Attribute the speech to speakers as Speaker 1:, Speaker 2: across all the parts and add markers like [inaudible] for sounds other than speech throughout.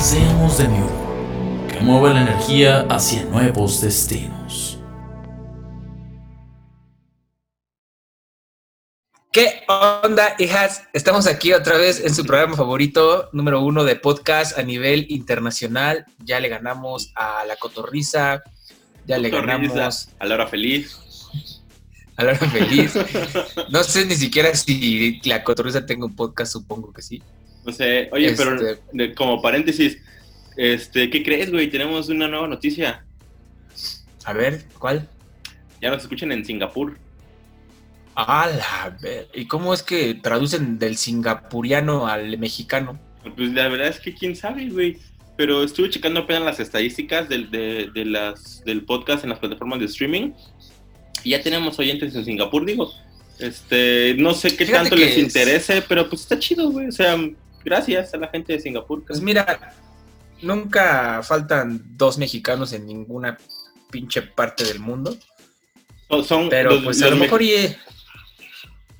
Speaker 1: Seamos de mi que mueva la energía hacia nuevos destinos.
Speaker 2: ¿Qué onda, hijas? Estamos aquí otra vez en su programa favorito, número uno de podcast a nivel internacional. Ya le ganamos a La Cotorriza, ya le ganamos
Speaker 3: a La Hora Feliz.
Speaker 2: A La Hora Feliz. No sé ni siquiera si La Cotorriza tenga un podcast, supongo que sí.
Speaker 3: No sé, oye, pero este como paréntesis, este, ¿qué crees, güey? Tenemos una nueva noticia.
Speaker 2: A ver, ¿cuál?
Speaker 3: Ya nos escuchan en Singapur.
Speaker 2: Ah, la ver. ¿Y cómo es que traducen del singapuriano al mexicano?
Speaker 3: Pues la verdad es que quién sabe, güey. Pero estuve checando apenas las estadísticas del, de, las, del podcast en las plataformas de streaming. Y ya tenemos oyentes en Singapur, digo. Este, no sé qué tanto les interese, pero pues está chido, güey. O sea, gracias a la gente de Singapur.
Speaker 2: Pues mira, nunca faltan dos mexicanos en ninguna pinche parte del mundo.
Speaker 3: Son,
Speaker 2: pero pues a lo mejor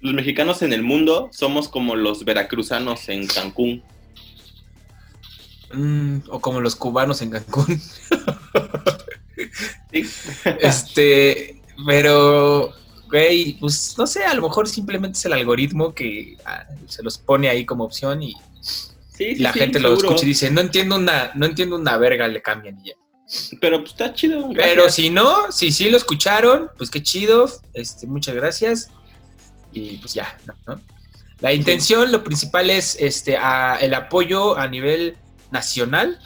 Speaker 3: los mexicanos en el mundo somos como los veracruzanos en Cancún.
Speaker 2: Mm, o como los cubanos en Cancún. [laughs] [laughs] este, pero, güey, pues no sé, a lo mejor simplemente es el algoritmo que ah, se los pone ahí como opción y, la gente lo escucha y dice, no entiendo una, no entiendo una verga, le cambian y ya.
Speaker 3: Pero pues está chido.
Speaker 2: Pero si no, si sí lo escucharon, pues qué chido, este, muchas gracias y pues ya, ¿no? La intención, lo principal es este, el apoyo a nivel nacional,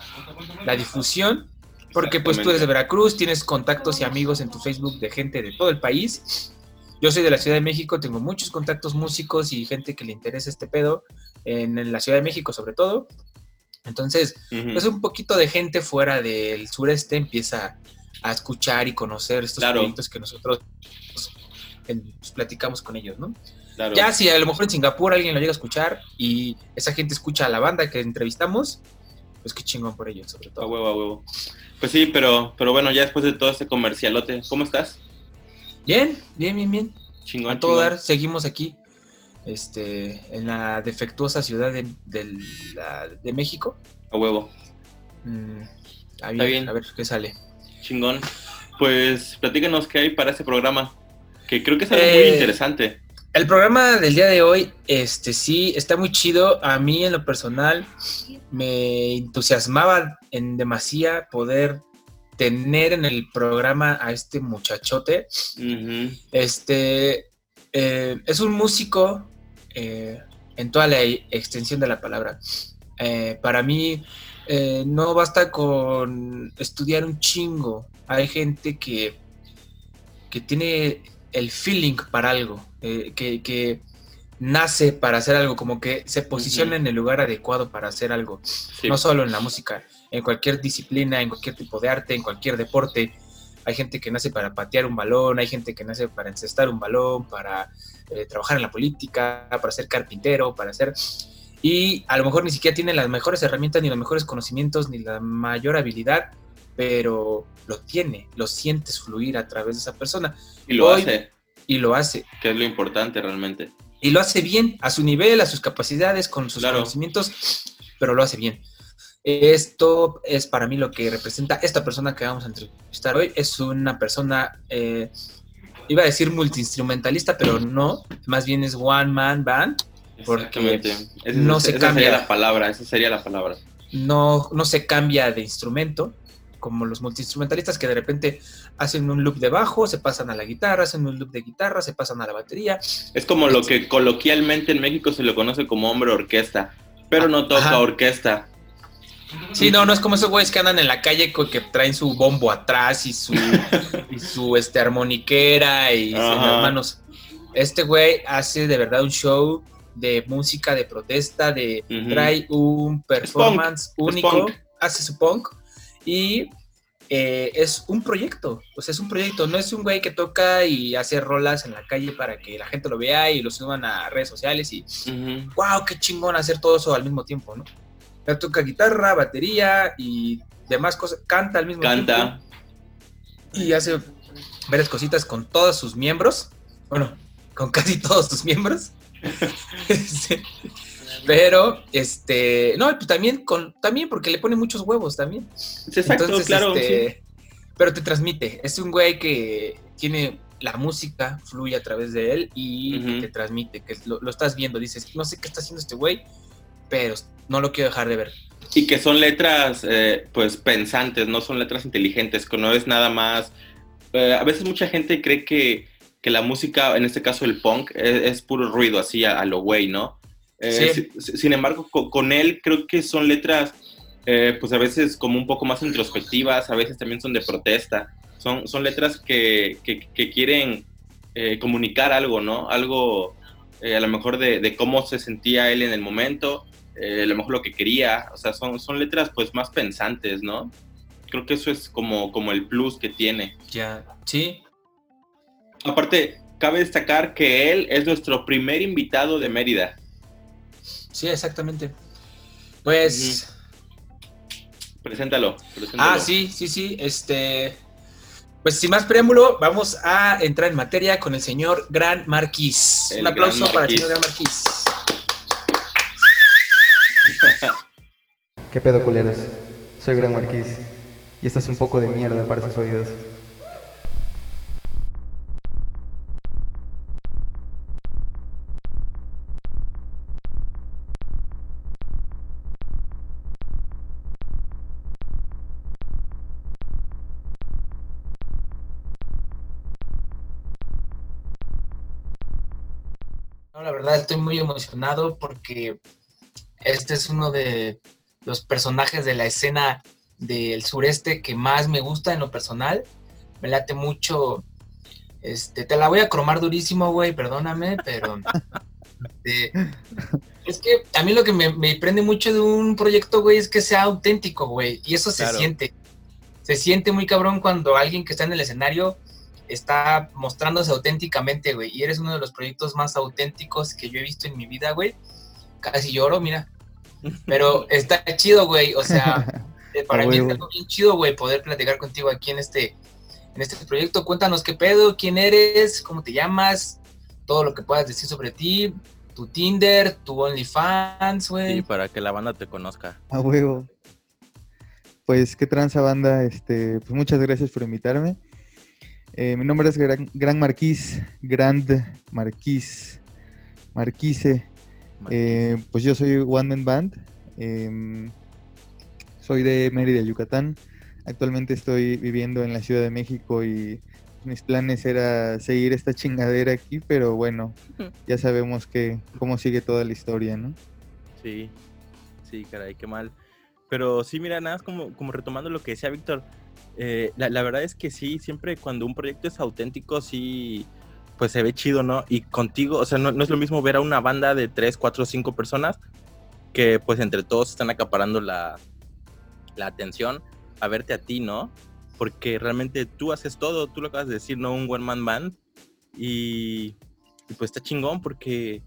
Speaker 2: la difusión, porque pues tú eres de Veracruz, tienes contactos y amigos en tu Facebook de gente de todo el país. Yo soy de la Ciudad de México, tengo muchos contactos músicos y gente que le interesa este pedo, en, la Ciudad de México sobre todo. Entonces, pues un poquito de gente fuera del sureste empieza a escuchar y conocer estos proyectos que nosotros pues, platicamos con ellos, ¿no? Ya si a lo mejor en Singapur alguien lo llega a escuchar y esa gente escucha a la banda que entrevistamos, pues qué chingón por ellos, sobre todo.
Speaker 3: A huevo, a huevo. Pues sí, pero, pero bueno, ya después de todo este comercialote, ¿cómo estás?
Speaker 2: Bien, bien, bien, bien. Chingón. A todo dar, seguimos aquí, este, en la defectuosa ciudad de, de, México.
Speaker 3: A huevo.
Speaker 2: Mm, Está bien. A ver qué sale.
Speaker 3: Chingón. Pues platícanos qué hay para este programa que creo que es algo muy eh, interesante.
Speaker 2: El programa del día de hoy, este sí, está muy chido. A mí en lo personal me entusiasmaba en demasía poder tener en el programa a este muchachote. Este eh, es un músico eh, en toda la extensión de la palabra. para mí no basta con estudiar un chingo. Hay gente que, que tiene el feeling para algo, eh, que, nace para hacer algo, como que se posiciona en el lugar adecuado para hacer algo, no solo en la música, en cualquier disciplina, en cualquier tipo de arte, en cualquier deporte. Hay gente que nace para patear un balón, hay gente que nace para encestar un balón, para eh, trabajar en la política, para ser carpintero, para hacer... Y a lo mejor ni siquiera tiene las mejores herramientas, ni los mejores conocimientos, ni la mayor habilidad, pero lo tiene, lo sientes fluir a través de esa persona.
Speaker 3: Y lo hace.
Speaker 2: Y lo hace.
Speaker 3: Que es lo importante realmente.
Speaker 2: Y lo hace bien, a su nivel, a sus capacidades, con sus conocimientos, pero lo hace bien. Esto es para mí lo que representa esta persona que vamos a entrevistar hoy. Es una persona, eh, iba a decir multiinstrumentalista, pero no, más bien es one man band. Porque no se cambia.
Speaker 3: la palabra, esa sería la palabra.
Speaker 2: No, no se cambia de instrumento, como los multiinstrumentalistas que de repente hacen un loop de bajo, se pasan a la guitarra, hacen un loop de guitarra, se pasan a la batería.
Speaker 3: Es como lo que coloquialmente en México se le conoce como hombre orquesta, pero no toca orquesta.
Speaker 2: Sí, no, no es como esos güeyes que andan en la calle que traen su bombo atrás y su, [laughs] y su este, armoniquera y hermanos. Este güey hace de verdad un show de música, de protesta, de trae un performance único. hace su punk y eh, es un proyecto, o sea, es un proyecto, no es un güey que toca y hace rolas en la calle para que la gente lo vea y lo suban a redes sociales y, wow, qué chingón hacer todo eso al mismo tiempo, ¿no? Él toca guitarra, batería y demás cosas, canta al mismo tiempo. Canta. Y hace varias cositas con todos sus miembros, bueno, con casi todos sus miembros. [laughs] Pero, este, no, pues también, con, también porque le pone muchos huevos también.
Speaker 3: Exacto, claro.
Speaker 2: Este, pero te transmite. Es un güey que tiene la música, fluye a través de él y te transmite, que lo, estás viendo. Dices, no sé qué está haciendo este güey, pero no lo quiero dejar de ver.
Speaker 3: Y que son letras, eh, pues, pensantes, no son letras inteligentes, que no es nada más. Eh, a veces mucha gente cree que, que, la música, en este caso el punk, es, puro ruido, así a lo güey, ¿no? Eh, sin embargo, con, él creo que son letras, eh, pues a veces como un poco más introspectivas, a veces también son de protesta. Son, son letras que, que, quieren comunicar algo, ¿no? Algo a lo mejor de, de, cómo se sentía él en el momento, a lo mejor lo que quería. O sea, son, son letras pues más pensantes, ¿no? Creo que eso es como, como el plus que tiene.
Speaker 2: Ya, sí.
Speaker 3: Aparte, cabe destacar que él es nuestro primer invitado de Mérida.
Speaker 2: Sí, exactamente. Pues.
Speaker 3: Preséntalo,
Speaker 2: Ah, sí, sí, sí. Este. Pues sin más preámbulo, vamos a entrar en materia con el señor Gran Marquis. Un aplauso para el señor Gran Marquis.
Speaker 4: ¿Qué pedo, culeros? Soy Gran Marquis. Y esto es un poco de mierda para sus oídos.
Speaker 2: estoy muy emocionado porque este es uno de los personajes de la escena del sureste que más me gusta en lo personal. Me late mucho. Este, te la voy a cromar durísimo, güey, perdóname, pero este, es que a mí lo que me, prende mucho de un proyecto, güey, es que sea auténtico, güey, y eso se siente. Se siente muy cabrón cuando alguien que está en el escenario está mostrándose auténticamente, güey. Y eres uno de los proyectos más auténticos que yo he visto en mi vida, güey. Casi lloro, mira. Pero [laughs] está chido, güey. O sea, [laughs] para mí está bien chido, güey, poder platicar contigo aquí en este, en este proyecto. Cuéntanos qué pedo, quién eres, cómo te llamas, todo lo que puedas decir sobre ti, tu Tinder, tu OnlyFans, güey.
Speaker 3: Sí, para que la banda te conozca.
Speaker 4: A huevo. Pues qué tranza banda, este, pues muchas gracias por invitarme. Eh, mi nombre es Gran, Marquís, Grand Marquís, Marquise. Eh, pues yo soy One Man Band. Em, soy de Mérida, Yucatán. Actualmente estoy viviendo en la Ciudad de México y mis planes era seguir esta chingadera aquí, pero bueno, ya sabemos que cómo sigue toda la historia, ¿no?
Speaker 3: Sí, sí, caray, qué mal. Pero sí, mira, nada, como, como retomando lo que decía Víctor, eh, la, verdad es que sí, siempre cuando un proyecto es auténtico, sí, pues se ve chido, ¿no? Y contigo, o sea, no, es lo mismo ver a una banda de 3, 4, 5 personas que pues entre todos están acaparando la, la atención a verte a ti, ¿no? Porque realmente tú haces todo, tú lo acabas de decir, ¿no? Un one man band. Y, y pues está chingón porque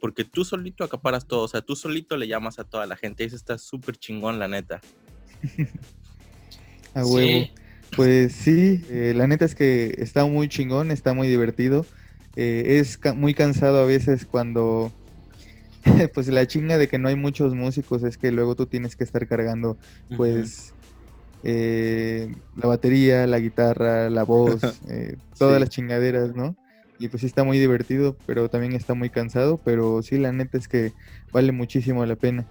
Speaker 3: porque tú solito acaparas todo, o sea, tú solito le llamas a toda la gente, y eso está súper chingón, la neta. [laughs]
Speaker 4: A huevo. Pues sí, eh, la neta es que está muy chingón, está muy divertido. Eh, es muy cansado a veces cuando, [laughs] pues la chinga de que no hay muchos músicos es que luego tú tienes que estar cargando, pues, eh, la batería, la guitarra, la voz, [laughs] todas las chingaderas, ¿no? Y pues sí está muy divertido, pero también está muy cansado, pero sí, la neta es que vale muchísimo la pena.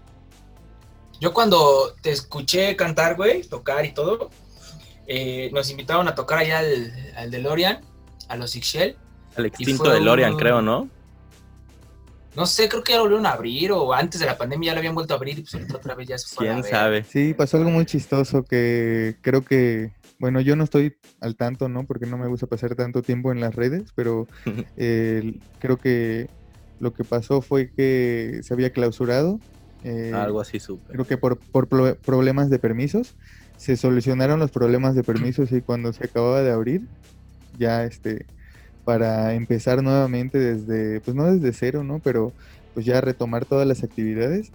Speaker 2: Yo cuando te escuché cantar, güey, tocar y todo, eh, nos invitaron a tocar allá al, al DeLorean, a los Ixchel.
Speaker 3: Al extinto DeLorean, creo, ¿no?
Speaker 2: No sé, creo que ya lo volvieron a abrir o antes de la pandemia ya lo habían vuelto a abrir y pues otra vez ya se fue
Speaker 3: ¿Quién sabe?
Speaker 4: Sí, pasó algo muy chistoso que creo que, bueno, yo no estoy al tanto, ¿no? Porque no me gusta pasar tanto tiempo en las redes, pero [laughs] eh, creo que lo que pasó fue que se había clausurado Eh,
Speaker 3: Algo así súper.
Speaker 4: creo que por, por pro- problemas de permisos. Se solucionaron los problemas de permisos y cuando se acababa de abrir, ya este, para empezar nuevamente desde, pues no desde cero, ¿no? Pero pues ya retomar todas las actividades,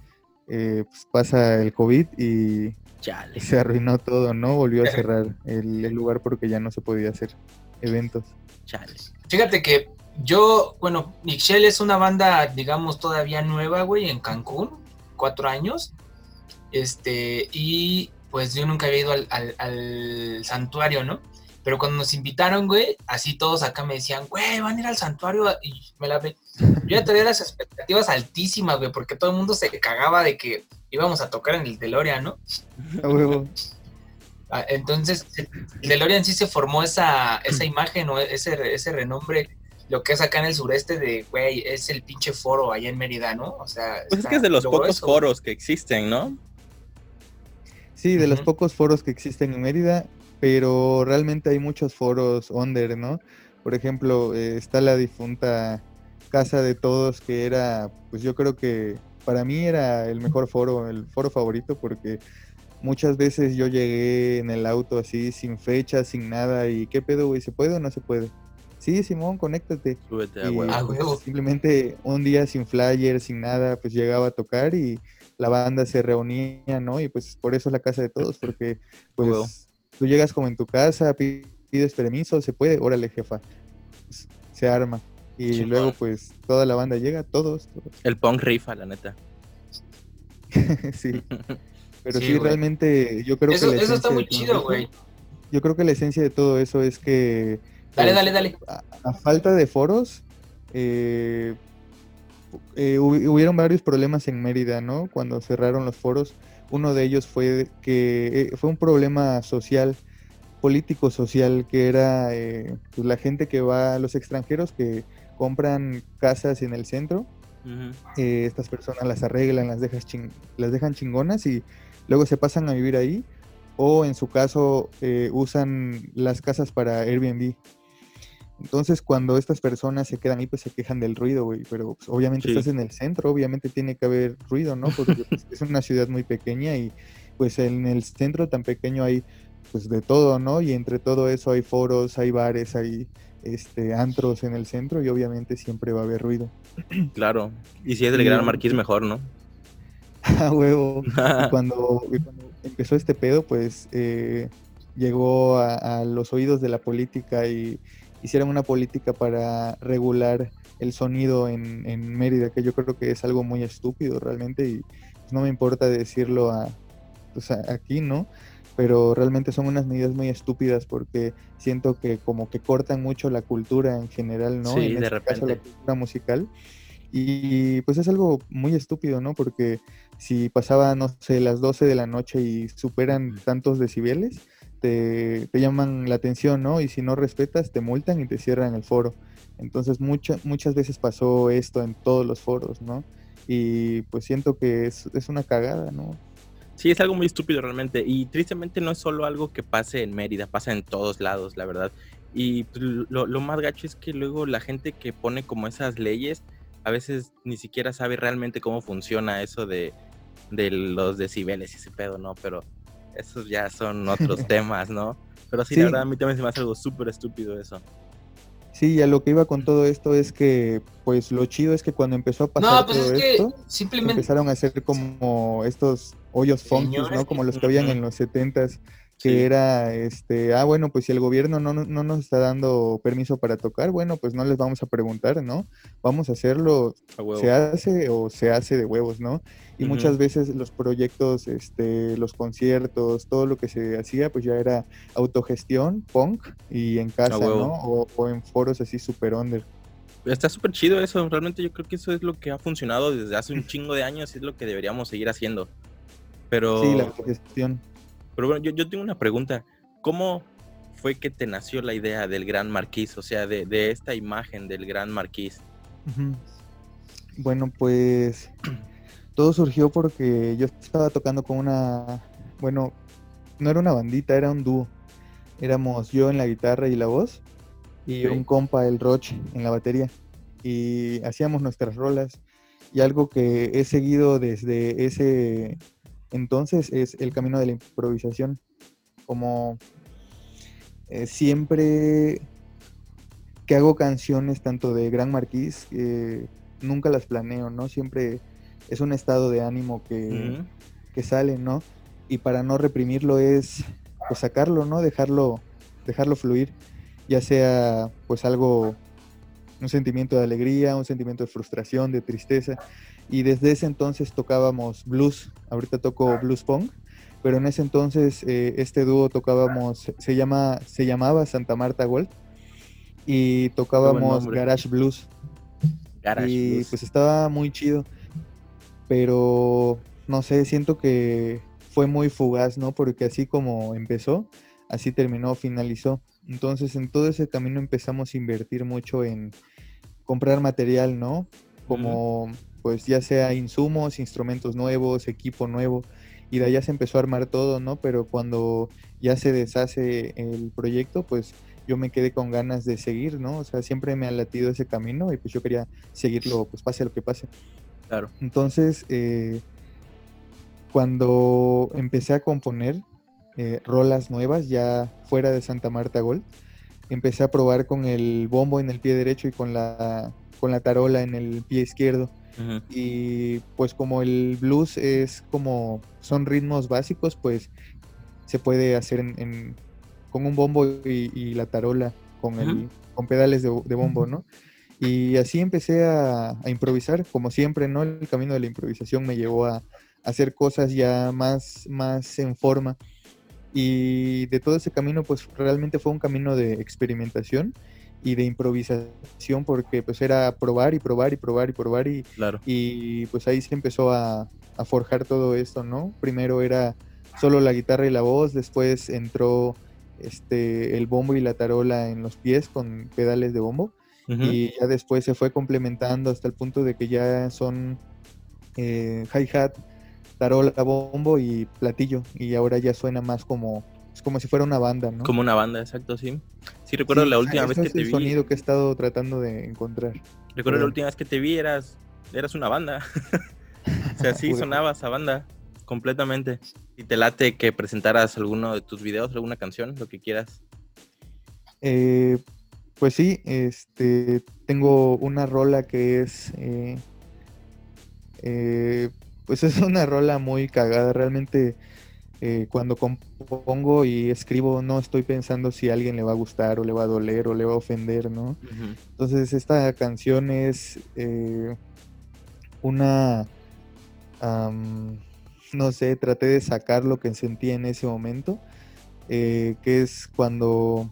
Speaker 4: eh, pues pasa el COVID y
Speaker 3: Chale.
Speaker 4: se arruinó todo, ¿no? Volvió a [laughs] cerrar el, el lugar porque ya no se podía hacer eventos.
Speaker 3: Chale.
Speaker 2: Fíjate que yo, bueno, Michelle es una banda, digamos, todavía nueva, güey, en Cancún, cuatro años. Este, y pues yo nunca había ido al, al- al santuario, ¿no? Pero cuando nos invitaron, güey, así todos acá me decían, güey, van a ir al santuario. Y me la ve. Yo ya tenía las expectativas altísimas, güey, porque todo el mundo se cagaba de que íbamos a tocar en el DeLorean, ¿no?
Speaker 4: Huevo.
Speaker 2: Ah, Entonces, el DeLorean sí se formó esa, esa imagen o ese, ese renombre, lo que es acá en el sureste de, güey, es el pinche foro allá en Mérida, ¿no? O sea,
Speaker 3: Pues es que es de los pocos
Speaker 2: eso.
Speaker 3: foros que existen, ¿no?
Speaker 4: Sí, de los pocos foros que existen en Mérida, pero realmente hay muchos foros under, ¿no? Por ejemplo, eh, está la difunta Casa de Todos, que era, pues yo creo que para mí era el mejor foro, el foro favorito, porque muchas veces yo llegué en el auto así, sin fecha, sin nada, y ¿qué pedo, güey? ¿Se puede o no se puede? Sí, Simón, conéctate.
Speaker 3: Súbete a huevo.
Speaker 4: Pues,
Speaker 2: huevo.
Speaker 4: simplemente un día sin flyer, sin nada, pues llegaba a tocar y la banda se reunía, ¿no? Y pues por eso es la casa de todos, porque [laughs] pues tú llegas como en tu casa, pi- pides permiso, se puede, órale jefa, Pues, se arma. Y luego pues toda la banda llega, todos, todos.
Speaker 3: El punk rifa, la neta. [laughs]
Speaker 4: sí. [laughs] Pero
Speaker 2: Sí,
Speaker 4: realmente yo creo
Speaker 2: Eso,
Speaker 4: que la
Speaker 2: eso está
Speaker 4: esencia de
Speaker 2: muy
Speaker 4: todo
Speaker 2: chido,
Speaker 4: eso-
Speaker 2: güey.
Speaker 4: Yo creo que la esencia de todo eso es que
Speaker 2: Dale,
Speaker 4: pues,
Speaker 2: dale, dale.
Speaker 4: a, a falta de foros, eh, eh, hubi- hubieron varios problemas en Mérida, ¿no? Cuando cerraron los foros, uno de ellos fue que eh, fue un problema social, político social, que era eh, pues, la gente que va, los extranjeros que compran casas en el centro, eh, estas personas las arreglan, las, dejas chin- las dejan chingonas y luego se pasan a vivir ahí, o en su caso eh, usan las casas para Airbnb. Entonces, cuando estas personas se quedan ahí, pues se quejan del ruido, güey. Pero pues, obviamente
Speaker 3: Sí.
Speaker 4: estás en el centro, obviamente tiene que haber ruido, ¿no? Porque pues, es una ciudad muy pequeña y pues en el centro tan pequeño hay pues de todo, ¿no? Y entre todo eso hay foros, hay bares, hay este antros en el centro y obviamente siempre va a haber ruido. [clears throat]
Speaker 3: Claro. Y si es del
Speaker 4: Y-
Speaker 3: Gran Marquís, mejor, ¿no?
Speaker 4: A [laughs] huevo. Y [laughs] cuando, y cuando empezó este pedo, pues eh, llegó a, a los oídos de la política y hicieron una política para regular el sonido en, en Mérida, que yo creo que es algo muy estúpido realmente y pues, no me importa decirlo a, pues, a- aquí, ¿no? Pero realmente son unas medidas muy estúpidas porque siento que como que cortan mucho la cultura en general, ¿no?
Speaker 3: Sí,
Speaker 4: en
Speaker 3: de
Speaker 4: este caso la
Speaker 3: repente.
Speaker 4: cultura musical. Y pues es algo muy estúpido, ¿no? Porque si pasaba, no sé, las 12 de la noche y superan tantos decibeles, te, llaman la atención, ¿no? Y si no respetas, te multan y te cierran el foro. Entonces mucha- muchas veces pasó esto en todos los foros, ¿no? Y pues siento que es, es una cagada, ¿no?
Speaker 3: Sí, es algo muy estúpido realmente. Y tristemente no es solo algo que pase en Mérida, pasa en todos lados, la verdad. Y pues, lo, lo más gacho es que luego la gente que pone como esas leyes, a veces ni siquiera sabe realmente cómo funciona eso de, de los decibeles y ese pedo, ¿no? Pero esos ya son otros [laughs] temas, ¿no? Pero sí,
Speaker 4: Sí.
Speaker 3: la verdad, a mí también se me hace algo súper estúpido eso.
Speaker 4: Sí, y a lo que iba con todo esto es que, pues lo chido es que cuando empezó a pasar
Speaker 2: No, pues
Speaker 4: todo
Speaker 2: es que
Speaker 4: esto,
Speaker 2: simplemente.
Speaker 4: empezaron a hacer como estos hoyos funky, ¿no? Como los que habían en los setentas, que
Speaker 3: Sí.
Speaker 4: era, este, ah, bueno, pues si el gobierno no, no no nos está dando permiso para tocar, bueno, pues no les vamos a preguntar, ¿no? Vamos a hacerlo,
Speaker 3: A
Speaker 4: se hace o se hace de huevos, ¿no? Y muchas veces los proyectos, este, los conciertos, todo lo que se hacía, pues ya era autogestión, punk, y en casa. ¿no? O, o en foros así super under.
Speaker 3: Está súper chido eso, realmente yo creo que eso es lo que ha funcionado desde hace un chingo de años y es lo que deberíamos seguir haciendo. Pero,
Speaker 4: Sí, la autogestión.
Speaker 3: Pero bueno, yo, yo tengo una pregunta. ¿Cómo fue que te nació la idea del Gran Marquís? O sea, de, de esta imagen del Gran Marquís.
Speaker 4: Ujú. Bueno, pues [clears throat] todo surgió porque yo estaba tocando con una, bueno, no era una bandita, era un dúo. Éramos yo en la guitarra y la voz y un compa, el Roche, en la batería. Y hacíamos nuestras rolas. Y algo que he seguido desde ese entonces es el camino de la improvisación. Como eh, siempre que hago canciones tanto de Gran Marquís, nunca las planeo, ¿no? Siempre es un estado de ánimo que, que sale, ¿no? Y para no reprimirlo es pues sacarlo, ¿no? Dejarlo, dejarlo fluir, ya sea pues algo, un sentimiento de alegría, un sentimiento de frustración, de tristeza. Y desde ese entonces tocábamos blues, ahorita toco blues punk, pero en ese entonces eh, este dúo tocábamos, se, llama, se llamaba Santa Marta Gold y tocábamos Garage Blues. y pues estaba muy chido, pero no sé, siento que fue muy fugaz, ¿no? Porque así como empezó, así terminó, finalizó. Entonces en todo ese camino empezamos a invertir mucho en comprar material, ¿no? Como pues ya sea insumos, instrumentos nuevos, equipo nuevo, y de allá se empezó a armar todo, ¿no? Pero cuando ya se deshace el proyecto, pues yo me quedé con ganas de seguir, ¿no? O sea, siempre me ha latido ese camino y pues yo quería seguirlo, pues pase lo que pase.
Speaker 3: Claro.
Speaker 4: Entonces, eh, cuando empecé a componer eh, rolas nuevas, ya fuera de Santa Marta Gold, empecé a probar con el bombo en el pie derecho y con la, con la tarola en el pie izquierdo. Y pues como el blues es como, son ritmos básicos, pues se puede hacer en, con un bombo y, la tarola con, el, con pedales de, bombo, ¿no? Y así empecé a, a, improvisar, como siempre, ¿no? El camino de la improvisación me llevó a, hacer cosas ya más, más en forma. Y de todo ese camino, pues realmente fue un camino de experimentación y de improvisación, porque pues era probar y probar y probar y probar y,
Speaker 3: claro.
Speaker 4: y pues ahí se empezó a, a forjar todo esto, ¿no? Primero era solo la guitarra y la voz, después entró este, el bombo y la tarola en los pies con pedales de bombo. Y ya después se fue complementando hasta el punto de que ya son eh, hi-hat, tarola, bombo y platillo. Y ahora ya suena más como, es como si fuera una banda, ¿no?
Speaker 3: Como una banda, exacto, sí. Sí, recuerdo la última vez que te vi.
Speaker 4: el sonido que he estado tratando de encontrar.
Speaker 3: Recuerdo la última vez que te vi, eras, eras una banda. [laughs] o sea, sí [laughs] sonaba esa banda completamente. Y te late que presentaras alguno de tus videos, alguna canción, lo que quieras.
Speaker 4: Eh, pues sí, este, tengo una rola que es eh, eh, pues es una rola muy cagada. Realmente eh, cuando compongo y escribo no estoy pensando si a alguien le va a gustar o le va a doler o le va a ofender, ¿no? Entonces esta canción es eh, una... no sé, traté de sacar lo que sentí en ese momento, eh, que es cuando,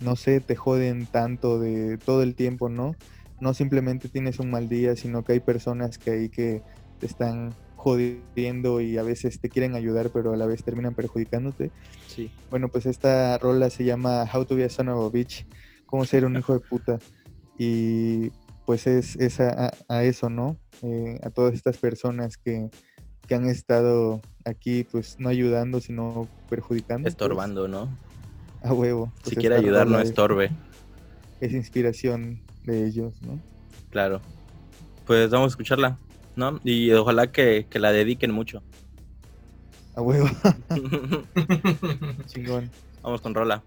Speaker 4: no sé, te joden tanto de todo el tiempo, ¿no? No simplemente tienes un mal día, sino que hay personas que hay que te están jodiendo y a veces te quieren ayudar, pero a la vez terminan perjudicándote.
Speaker 3: Sí.
Speaker 4: Bueno, pues esta rola se llama How to be a son of a bitch, cómo ser un hijo de puta. Y pues es, es a, eso, ¿no? Eh, a todas estas personas que, que, han estado aquí, pues no ayudando, sino perjudicando. Pues.
Speaker 3: Estorbando, ¿no?
Speaker 4: A huevo.
Speaker 3: Pues si quiere ayudar, no estorbe.
Speaker 4: Es, es inspiración de ellos, ¿no?
Speaker 3: Claro. Pues vamos a escucharla. ¿No? Y ojalá que, que la dediquen mucho.
Speaker 4: A huevo. [laughs] Chingón.
Speaker 3: Vamos con Rola.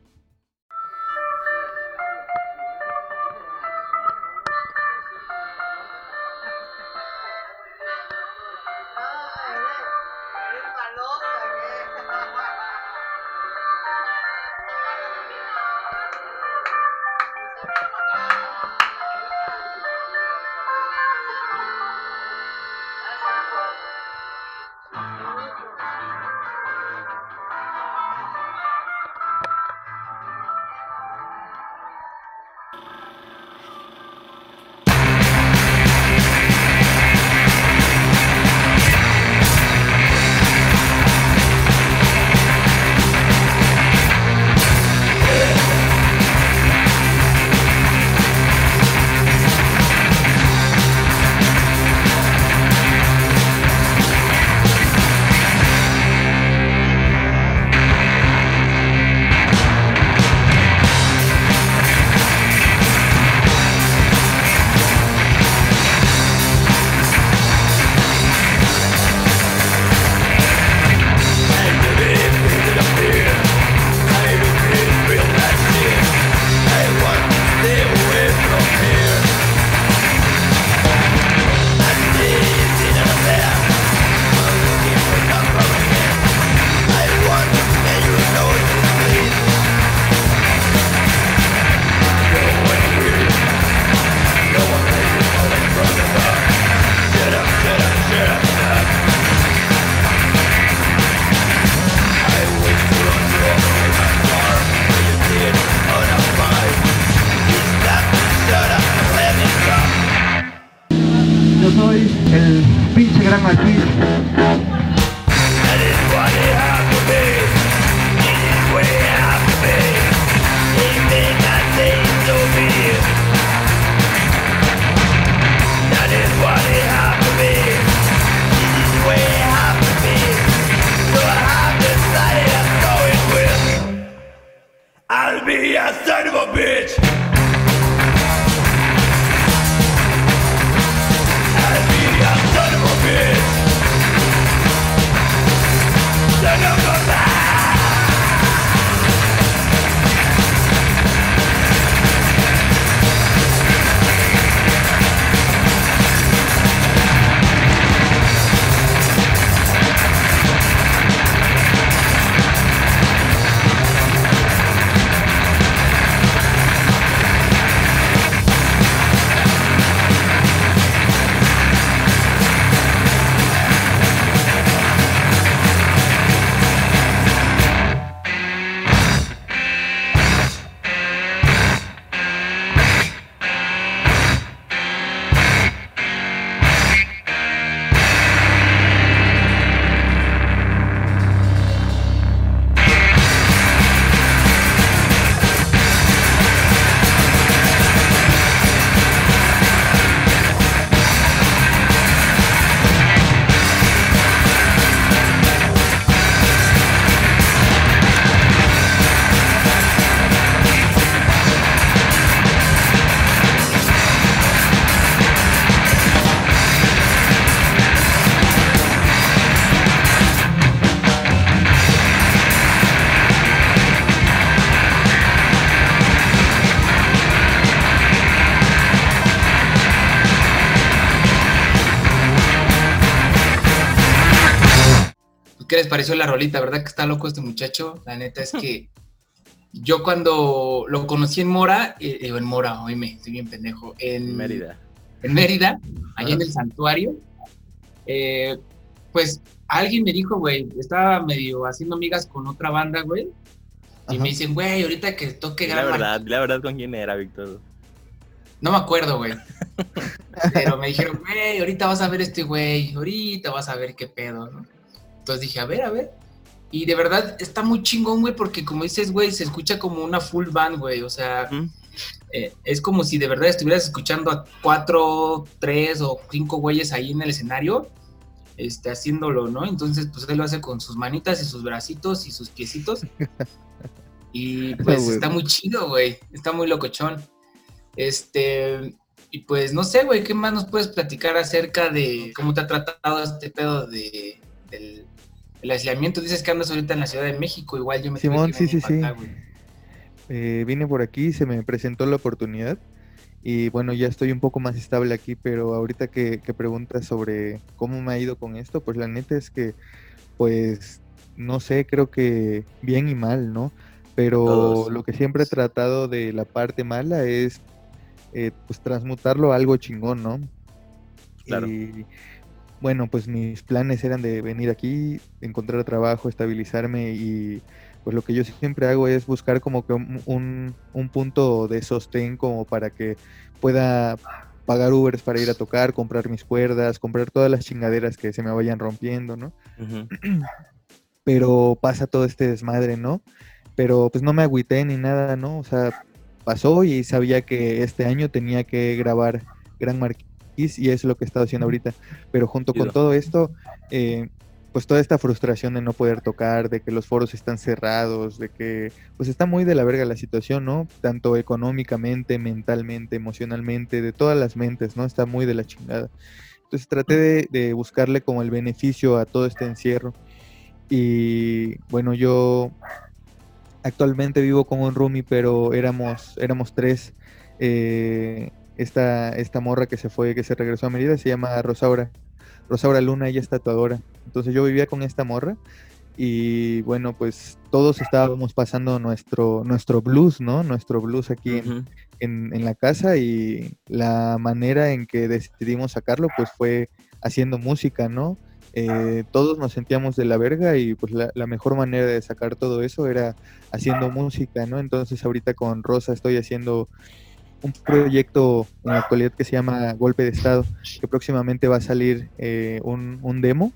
Speaker 2: Les pareció la rolita? ¿Verdad que está loco este muchacho? La neta es que [laughs] yo cuando lo conocí en Mora, eh, en Mora, oíme, estoy bien pendejo, en
Speaker 3: Mérida.
Speaker 2: en Mérida, allá en el santuario, eh, pues alguien me dijo, güey, estaba medio haciendo amigas con otra banda, güey, y
Speaker 4: Ajá.
Speaker 2: me dicen, güey, ahorita que toque
Speaker 3: La
Speaker 2: Gran Mar-
Speaker 3: verdad, la verdad, ¿con quién era, Víctor?
Speaker 2: No me acuerdo, güey. [laughs] Pero me dijeron, güey, ahorita vas a ver este güey, ahorita vas a ver qué pedo, ¿no? Entonces dije, a ver, a ver. Y de verdad está muy chingón, güey, porque como dices, güey, se escucha como una full band, güey. O sea, eh, es como si de verdad estuvieras escuchando a cuatro, tres o cinco güeyes ahí en el escenario, este, haciéndolo, ¿no? Entonces, pues él lo hace con sus manitas y sus bracitos y sus piecitos. [laughs] Y pues está muy chido, güey. Está muy locochón. Este, y pues no sé, güey, ¿qué más nos puedes platicar acerca de cómo te ha tratado este pedo de, del el aislamiento? Dices que andas ahorita en la Ciudad de México, igual yo me
Speaker 4: Simón, sí, sí, sí. Eh, vine por aquí, se me presentó la oportunidad y bueno, ya estoy un poco más estable aquí, pero ahorita que, que preguntas sobre cómo me ha ido con esto, pues la neta es que, pues, no sé, creo que bien y mal, ¿no? Pero
Speaker 3: Todos.
Speaker 4: lo que siempre he tratado de la parte mala es, eh, pues, transmutarlo a algo chingón, ¿no?
Speaker 3: Claro.
Speaker 4: Y bueno, pues mis planes eran de venir aquí, encontrar trabajo, estabilizarme y pues lo que yo siempre hago es buscar como que un, un- un punto de sostén como para que pueda pagar Ubers para ir a tocar, comprar mis cuerdas, comprar todas las chingaderas que se me vayan rompiendo, ¿no? [clears throat] Pero pasa todo este desmadre, ¿no? Pero pues no me agüité ni nada, ¿no? O sea, pasó y sabía que este año tenía que grabar Gran Marquis y es lo que he estado haciendo ahorita. Pero junto con todo esto, eh, pues toda esta frustración de no poder tocar, de que los foros están cerrados, de que pues está muy de la verga la situación, ¿no? Tanto económicamente, mentalmente, emocionalmente, de todas las mentes, ¿no? Está muy de la chingada. Entonces traté de, de buscarle como el beneficio a todo este encierro. Y bueno, yo actualmente vivo con un roomie, pero éramos, éramos tres. Eh, esta, esta morra que se fue, que se regresó a Mérida, se llama Rosaura. Rosaura Luna, ella es tatuadora. Entonces yo vivía con esta morra y bueno, pues todos estábamos pasando nuestro, nuestro blues, ¿no? Nuestro blues aquí en, en la casa y la manera en que decidimos sacarlo pues fue haciendo música, ¿no? Eh, todos nos sentíamos de la verga y pues la, la mejor manera de sacar todo eso era haciendo música, ¿no? Entonces ahorita con Rosa estoy haciendo un proyecto en la actualidad que se llama Golpe de Estado, que próximamente va a salir eh, un, un demo.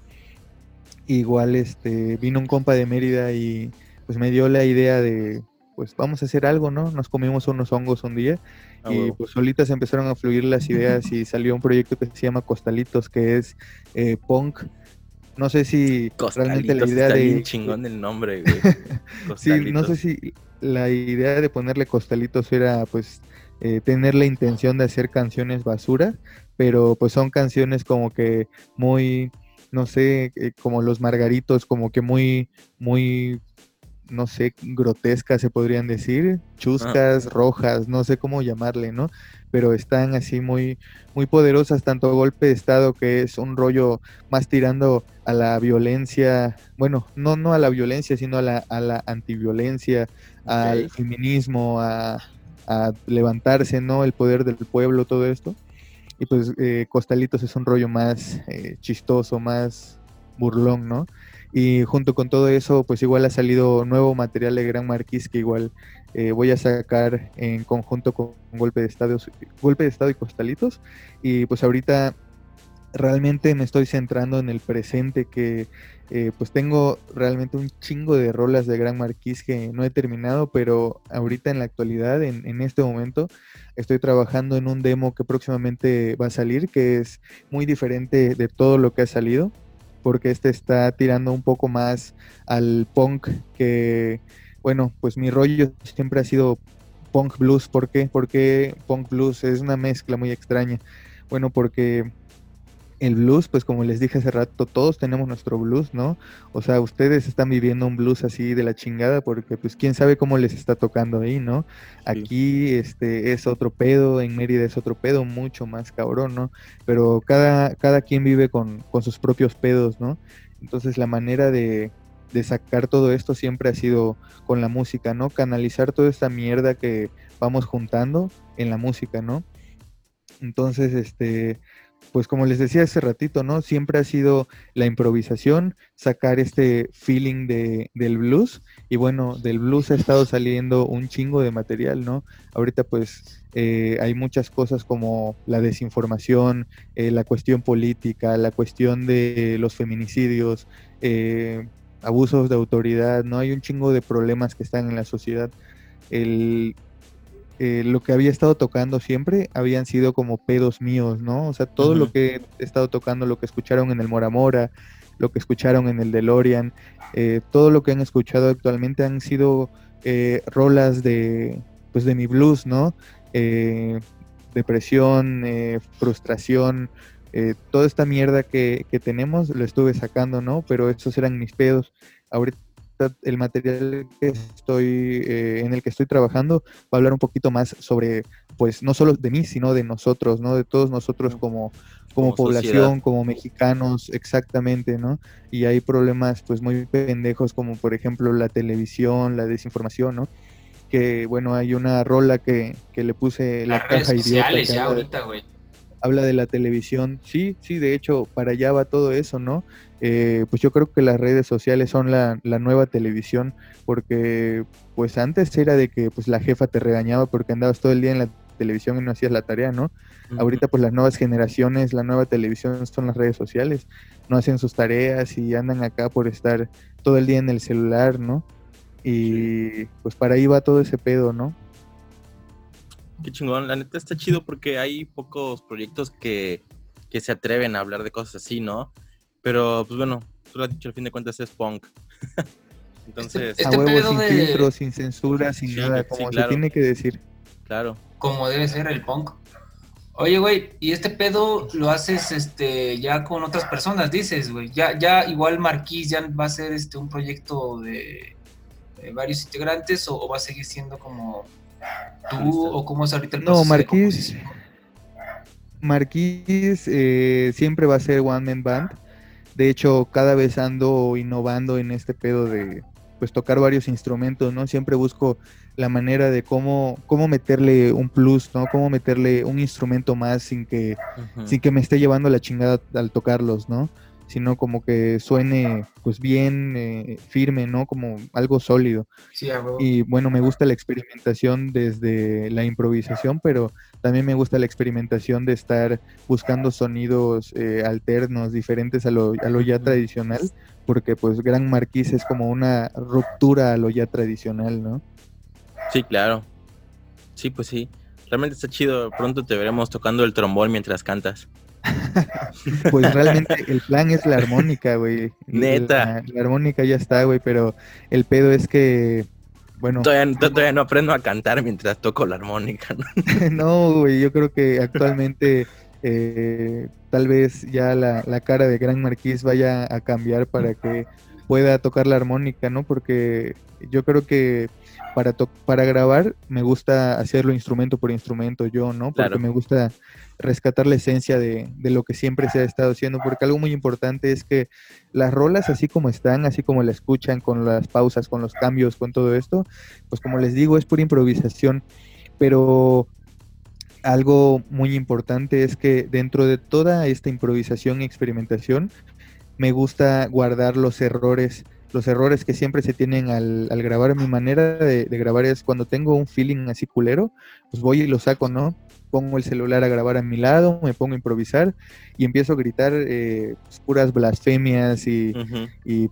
Speaker 4: Igual este vino un compa de Mérida y pues me dio la idea de pues vamos a hacer algo, ¿no? Nos comimos unos hongos un día
Speaker 3: Ah,
Speaker 4: y pues solitas empezaron a fluir las ideas y salió un proyecto que se llama Costalitos, que es eh, punk. No sé si realmente la
Speaker 3: Costalitos,
Speaker 4: idea
Speaker 3: está
Speaker 4: de...
Speaker 3: bien chingón el nombre, güey. [laughs]
Speaker 4: Sí, no
Speaker 3: Costalitos.
Speaker 4: sé si la idea de ponerle costalitos era pues eh, tener la intención de hacer canciones basura, pero pues son canciones como que muy, no sé, eh, como los margaritos, como que muy, muy, no sé, grotescas se podrían decir, chuscas, rojas, no sé cómo llamarle, ¿no? Pero están así muy, muy poderosas, tanto golpe de estado que es un rollo más tirando a la violencia, bueno, no, no a la violencia, sino a la, a la antiviolencia, al
Speaker 3: Ok.
Speaker 4: feminismo, a, a levantarse, ¿no? El poder del pueblo, todo esto. Y pues eh, Costalitos es un rollo más eh, chistoso, más burlón, ¿no? Y junto con todo eso, pues igual ha salido nuevo material de Gran Marquis que igual eh, voy a sacar en conjunto con Golpe de Estado, Golpe de Estado y Costalitos. Y pues ahorita realmente me estoy centrando en el presente que eh, pues tengo realmente un chingo de rolas de Gran Marquis que no he terminado, pero ahorita en la actualidad, en, en este momento, estoy trabajando en un demo que próximamente va a salir, que es muy diferente de todo lo que ha salido, porque este está tirando un poco más al punk que, bueno, pues mi rollo siempre ha sido punk blues. ¿Por qué? Porque punk blues es una mezcla muy extraña. Bueno, porque el blues, pues como les dije hace rato, todos tenemos nuestro blues, ¿no? O sea, ustedes están viviendo un blues así de la chingada porque pues quién sabe cómo les está tocando ahí, ¿no? Aquí este es otro pedo, en Mérida es otro pedo, mucho más cabrón, ¿no? Pero cada, cada quien vive con, con sus propios pedos, ¿no? Entonces la manera de, de sacar todo esto siempre ha sido con la música, ¿no? Canalizar toda esta mierda que vamos juntando en la música, ¿no? Entonces, este, pues como les decía hace ratito, ¿no? Siempre ha sido la improvisación, sacar este feeling de, del blues. Y bueno, del blues ha estado saliendo un chingo de material, ¿no? Ahorita pues eh, hay muchas cosas como la desinformación, eh, la cuestión política, la cuestión de los feminicidios, eh, abusos de autoridad, ¿no? Hay un chingo de problemas que están en la sociedad. El, eh, lo que había estado tocando siempre habían sido como pedos míos, ¿no? O sea, todo lo que he estado tocando, lo que escucharon en el Mora Mora, lo que escucharon en el DeLorean, eh, todo lo que han escuchado actualmente han sido eh, rolas de, pues de mi blues, ¿no? Eh, depresión, eh, frustración, eh, toda esta mierda que, que tenemos lo estuve sacando, ¿no? Pero esos eran mis pedos. Ahorita el material que estoy, eh, en el que estoy trabajando va a hablar un poquito más sobre, pues, no solo de mí, sino de nosotros, ¿no? De todos nosotros como, como,
Speaker 3: Como
Speaker 4: población,
Speaker 3: sociedad.
Speaker 4: como mexicanos, exactamente, ¿no? Y hay problemas, pues, muy pendejos, como por ejemplo la televisión, la desinformación, ¿no? Que, bueno, hay una rola que, que le puse la
Speaker 2: Las redes
Speaker 4: caja idiota.
Speaker 2: sociales ya
Speaker 4: habla
Speaker 2: ahorita, güey.
Speaker 4: habla de la televisión. Sí, sí, de hecho, para allá va todo eso, ¿no? Eh, pues yo creo que las redes sociales son la, la nueva televisión, porque pues antes era de que pues la jefa te regañaba porque andabas todo el día en la televisión y no hacías la tarea, ¿no? Ahorita pues las nuevas generaciones, la nueva televisión son las redes sociales, no hacen sus tareas y andan acá por estar todo el día en el celular, ¿no? Y pues para ahí va todo ese pedo, ¿no?
Speaker 3: Qué chingón, la neta está chido porque hay pocos proyectos que, que se atreven a hablar de cosas así, ¿no? Pero, pues bueno, tú lo has dicho, al fin de cuentas es punk. [laughs] Entonces,
Speaker 2: Este
Speaker 4: a huevo, sin
Speaker 2: de-
Speaker 4: filtro, sin censura, sin
Speaker 3: Sí,
Speaker 4: nada,
Speaker 3: sí,
Speaker 4: como
Speaker 3: claro.
Speaker 4: se tiene que decir.
Speaker 3: claro.
Speaker 2: como debe ser el punk. Oye, güey, y este pedo lo haces este ya con otras personas, dices, güey. Ya, ya igual Marquís ya va a ser este un proyecto de, de varios integrantes o, o va a seguir siendo como tú o cómo es ahorita el
Speaker 4: No,
Speaker 2: composición?
Speaker 4: Marquís eh, siempre va a ser One Man Band. De hecho, cada vez ando innovando en este pedo de pues tocar varios instrumentos, ¿no? Siempre busco la manera de cómo, cómo meterle un plus, ¿no? Cómo meterle un instrumento más sin que, sin que me esté llevando la chingada al tocarlos, ¿no? Sino como que suene pues bien eh, firme, ¿no? Como algo sólido.
Speaker 2: Sí.
Speaker 4: Y bueno, me gusta la experimentación desde la improvisación, pero también me gusta la experimentación de estar buscando sonidos eh, alternos, diferentes a lo, a lo ya tradicional, porque pues Gran Marquis es como una ruptura a lo ya tradicional, ¿no?
Speaker 3: Sí, claro. Sí, pues sí. Realmente está chido. Pronto te veremos tocando el trombón mientras cantas. [laughs]
Speaker 4: Pues realmente el plan es la armónica, güey.
Speaker 3: Neta.
Speaker 4: La, la armónica ya está, güey, pero el pedo es que, bueno,
Speaker 3: Todavía, todavía no aprendo a cantar mientras toco la armónica. ¿no? [laughs]
Speaker 4: no, güey, yo creo que actualmente eh, tal vez ya la, la cara de Gran Marquis vaya a cambiar para que pueda tocar la armónica, ¿no? Porque yo creo que para, to- para grabar me gusta hacerlo instrumento por instrumento yo, ¿no? Porque
Speaker 3: Claro.
Speaker 4: me gusta rescatar la esencia de, de lo que siempre se ha estado haciendo, porque algo muy importante es que las rolas así como están, así como la escuchan, con las pausas, con los cambios, con todo esto, pues como les digo, es pura improvisación, pero algo muy importante es que dentro de toda esta improvisación y experimentación, me gusta guardar los errores, los errores que siempre se tienen al, al grabar. Mi manera de, de grabar es cuando tengo un feeling así culero, pues voy y lo saco, ¿no? Pongo el celular a grabar a mi lado, me pongo a improvisar y empiezo a gritar eh, pues, puras blasfemias y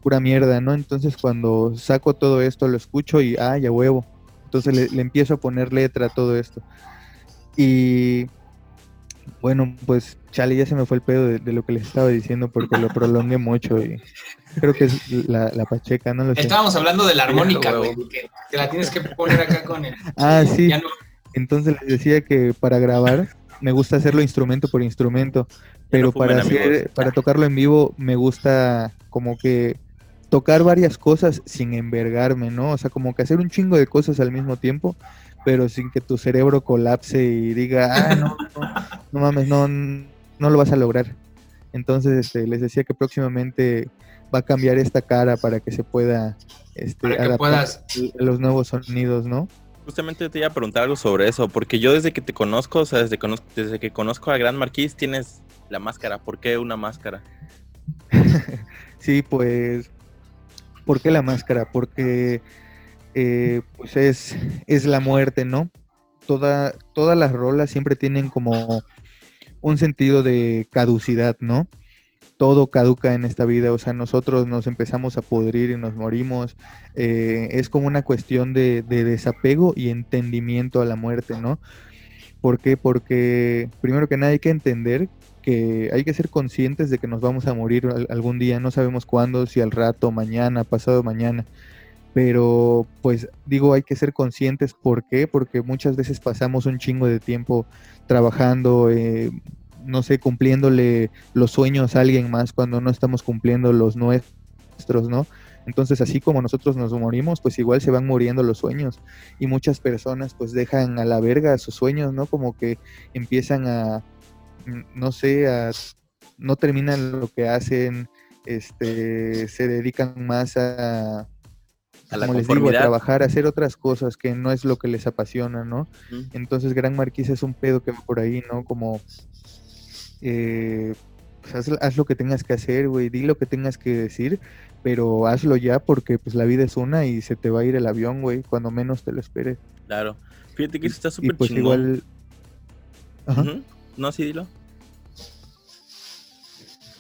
Speaker 4: pura mierda, ¿no? Entonces cuando saco todo esto lo escucho y, ah, ya huevo. Entonces le, le empiezo a poner letra a todo esto. Y bueno, pues chale, ya se me fue el pedo de, de lo que les estaba diciendo porque lo [laughs] prolongué mucho y creo que es la, la pacheca, no lo sé.
Speaker 2: Estábamos hablando de la armónica, güey. Que, que la tienes que poner acá con el. [laughs]
Speaker 4: Ah, sí.
Speaker 2: No-
Speaker 4: Entonces les decía que para grabar me gusta hacerlo instrumento por instrumento, pero
Speaker 3: fumen,
Speaker 4: para hacer, para tocarlo en vivo me gusta como que tocar varias cosas sin envergarme, ¿no? O sea, como que hacer un chingo de cosas al mismo tiempo, pero sin que tu cerebro colapse y diga, ah, no, no, no mames, no, no lo vas a lograr. Entonces, este, les decía que próximamente va a cambiar esta cara para que se pueda este,
Speaker 2: Para que
Speaker 4: adaptar
Speaker 2: puedas.
Speaker 4: a los nuevos sonidos, ¿no?
Speaker 3: Justamente te iba a preguntar algo sobre eso, porque yo desde que te conozco, o sea, desde, desde que conozco a Gran Marquis, tienes la máscara. ¿Por qué una máscara? [laughs]
Speaker 4: Sí, pues, ¿por qué la máscara? Porque eh, pues es, es la muerte, ¿no? Toda, todas las rolas siempre tienen como un sentido de caducidad, ¿no? Todo caduca en esta vida, o sea, nosotros nos empezamos a pudrir y nos morimos. eh, es como una cuestión de, de desapego y entendimiento a la muerte, ¿no? ¿Por qué? Porque primero que nada hay que entender que hay que ser conscientes de que nos vamos a morir al- algún día, no sabemos cuándo, si al rato, mañana, pasado mañana, pero pues digo, hay que ser conscientes, ¿por qué? Porque muchas veces pasamos un chingo de tiempo trabajando, eh, no sé, cumpliéndole los sueños a alguien más cuando no estamos cumpliendo los nuestros, ¿no? Entonces, así como nosotros nos morimos, pues igual se van muriendo los sueños. Y muchas personas pues dejan a la verga sus sueños, ¿no? Como que empiezan a, no sé, a, no terminan lo que hacen, este, se dedican más a,
Speaker 3: A la
Speaker 4: como les digo, a trabajar, a hacer otras cosas que no es lo que les apasiona, ¿no? Entonces Gran Marquis es un pedo que va por ahí, ¿no? Como, eh, pues haz, haz lo que tengas que hacer, güey, di lo que tengas que decir, pero hazlo ya porque pues la vida es una y se te va a ir el avión, güey, cuando menos te lo esperes.
Speaker 3: Claro. Fíjate que eso está súper
Speaker 4: pues
Speaker 3: chingón.
Speaker 4: igual... Ajá.
Speaker 3: No, sí, dilo.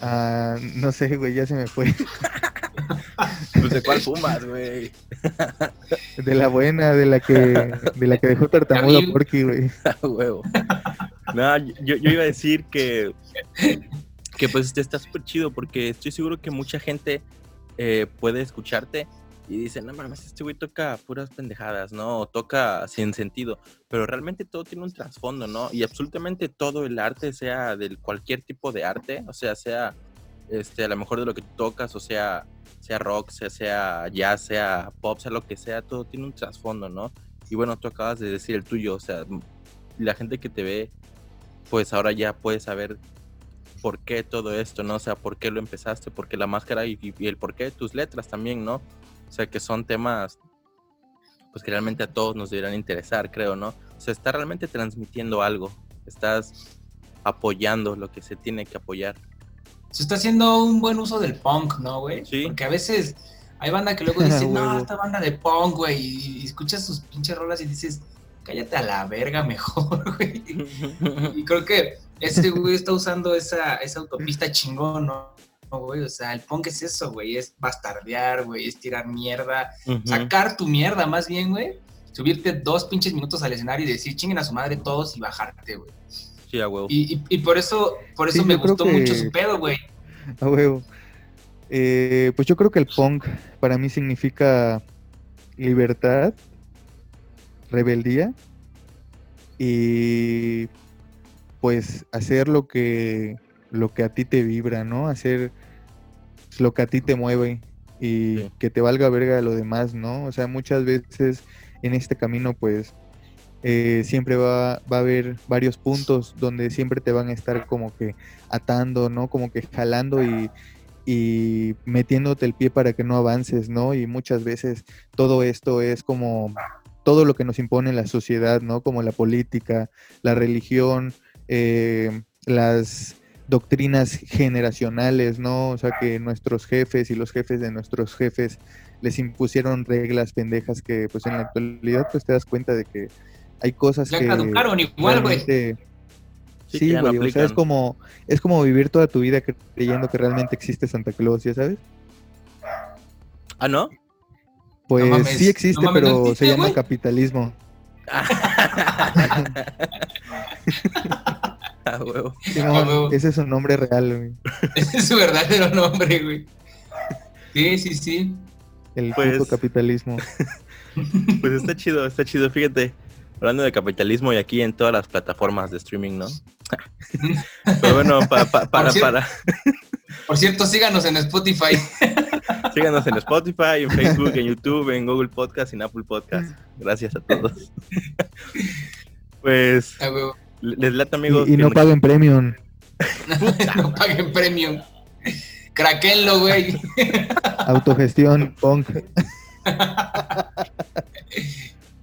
Speaker 4: Ah, no sé, güey, ya se me fue. [laughs] [laughs]
Speaker 3: Pues de cuál fumas, güey. [laughs]
Speaker 4: De la buena, de la que, de la que dejó tartamudo a. Porky, güey. [laughs]
Speaker 3: Huevo. No, yo, yo iba a decir que, que pues este está súper chido porque estoy seguro que mucha gente eh, puede escucharte y dice, no mames, este güey toca puras pendejadas, ¿no? O toca sin sentido, pero realmente todo tiene un trasfondo, ¿no? Y absolutamente todo el arte, sea de cualquier tipo de arte, o sea, sea este, a lo mejor de lo que tú tocas, o sea, sea rock, sea, sea jazz, sea pop, sea lo que sea, todo tiene un trasfondo, ¿no? Y bueno, tú acabas de decir el tuyo, o sea, m- la gente que te ve, pues ahora ya puede saber por qué todo esto, ¿no? O sea, por qué lo empezaste, por qué la máscara y, y- el por qué tus letras también, ¿no? O sea, que son temas, pues que realmente a todos nos deberían interesar, creo, ¿no? O sea, está realmente transmitiendo algo, estás apoyando lo que se tiene que apoyar.
Speaker 2: Se está haciendo un buen uso del punk, ¿no, güey?
Speaker 3: Sí.
Speaker 2: Porque a veces hay banda que luego dice, [laughs] no, esta banda de punk, güey, y, y escuchas sus pinches rolas y dices, cállate a la verga mejor, [laughs] güey. [laughs] Y creo que ese güey está usando esa, esa autopista chingón, ¿no? No, güey, o sea, el punk es eso, güey, es bastardear, güey, es tirar mierda, sacar tu mierda más bien, güey, subirte dos pinches minutos al escenario y decir chinguen a su madre todos y bajarte, güey.
Speaker 3: Sí, a huevo.
Speaker 2: Y, y, y por eso, por eso
Speaker 4: Sí,
Speaker 2: me gustó
Speaker 4: que-
Speaker 2: mucho su pedo, güey.
Speaker 4: A huevo. Eh, pues yo creo que el punk para mí significa libertad, rebeldía y pues hacer lo que lo que a ti te vibra, ¿no? Hacer lo que a ti te mueve y
Speaker 3: Sí.
Speaker 4: que te valga verga lo demás, ¿no? O sea, muchas veces en este camino pues eh, siempre va, va a haber varios puntos donde siempre te van a estar como que atando, ¿no? Como que jalando y, y metiéndote el pie para que no avances, ¿no? Y muchas veces todo esto es como todo lo que nos impone la sociedad, ¿no? Como la política, la religión, eh, las doctrinas generacionales, ¿no? O sea, que nuestros jefes y los jefes de nuestros jefes les impusieron reglas pendejas que pues en la actualidad pues te das cuenta de que hay cosas
Speaker 2: Ya
Speaker 4: que
Speaker 2: caducaron igual, güey.
Speaker 3: Sí, no
Speaker 4: güey, o sea, es como, es como vivir toda tu vida creyendo que realmente existe Santa Claus, ¿ya sabes?
Speaker 3: Ah, ¿no?
Speaker 4: Pues
Speaker 2: mames,
Speaker 4: sí existe,
Speaker 2: no mames, ¿no
Speaker 4: pero
Speaker 2: existe,
Speaker 4: se llama
Speaker 2: güey?
Speaker 4: capitalismo. [laughs]
Speaker 3: a huevo.
Speaker 4: Simón,
Speaker 2: huevo.
Speaker 4: ese es su nombre real, güey.
Speaker 2: Ese es su verdadero nombre, güey. Sí, sí, sí.
Speaker 4: El
Speaker 3: Pues-
Speaker 4: capitalismo. [laughs]
Speaker 3: Pues está chido, está chido. Fíjate, hablando de capitalismo y aquí en todas las plataformas de streaming, ¿no? [laughs] Pero bueno, pa- pa- para,
Speaker 2: cierto-
Speaker 3: para.
Speaker 2: Por cierto, síganos en Spotify. [laughs]
Speaker 3: Síganos en Spotify, en Facebook, en YouTube, en Google Podcast y en Apple Podcast. Gracias a todos. [laughs] Pues les lata amigos.
Speaker 4: Y, no paguen premium.
Speaker 2: no paguen premium. Craquenlo, güey.
Speaker 4: Autogestión, punk.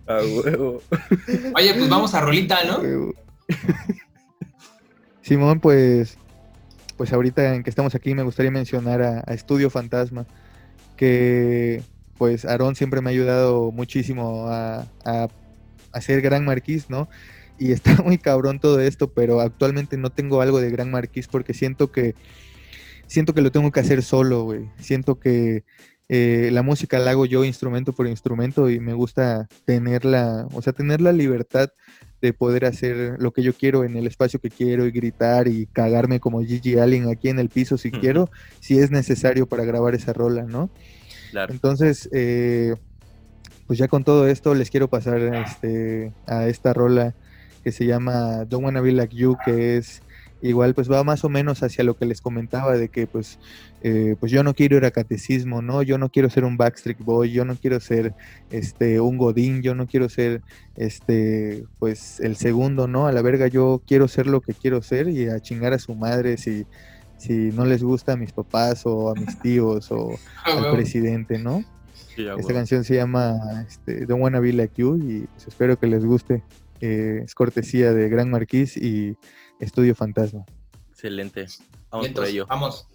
Speaker 3: A huevo.
Speaker 2: Oye, pues vamos a rolita, ¿no?
Speaker 4: Simón, pues, pues ahorita en que estamos aquí me gustaría mencionar a, a Estudio Fantasma, que pues Aarón siempre me ha ayudado muchísimo a, a, a ser Gran Marquís, ¿no? Y está [laughs] muy cabrón todo esto, pero actualmente no tengo algo de Gran Marquís porque siento que siento que lo tengo que hacer solo, güey. Siento que eh, la música la hago yo instrumento por instrumento y me gusta tenerla, o sea, tener la libertad de poder hacer lo que yo quiero en el espacio que quiero y gritar y cagarme como Gigi Allen aquí en el piso si quiero, si es necesario para grabar esa rola, ¿no?
Speaker 3: Claro.
Speaker 4: Entonces, eh, pues ya con todo esto les quiero pasar este, a esta rola que se llama Don't Wanna Be Like You, que es igual, pues va más o menos hacia lo que les comentaba de que pues, eh, pues yo no quiero ir a catecismo, ¿no? Yo no quiero ser un Backstreet Boy, yo no quiero ser este, un Godín, yo no quiero ser este, pues el segundo, ¿no? A la verga, yo quiero ser lo que quiero ser y a chingar a su madre si, si no les gusta a mis papás o a mis tíos o [laughs]
Speaker 2: Ah,
Speaker 4: al presidente, ¿no?
Speaker 3: Sí,
Speaker 4: Esta canción se llama este, Don't Wanna Be Like You y pues, espero que les guste. Eh, es cortesía de Gran Marquís y Estudio Fantasma.
Speaker 3: Excelente. Vamos
Speaker 2: Vientos,
Speaker 3: por ello.
Speaker 2: Vamos.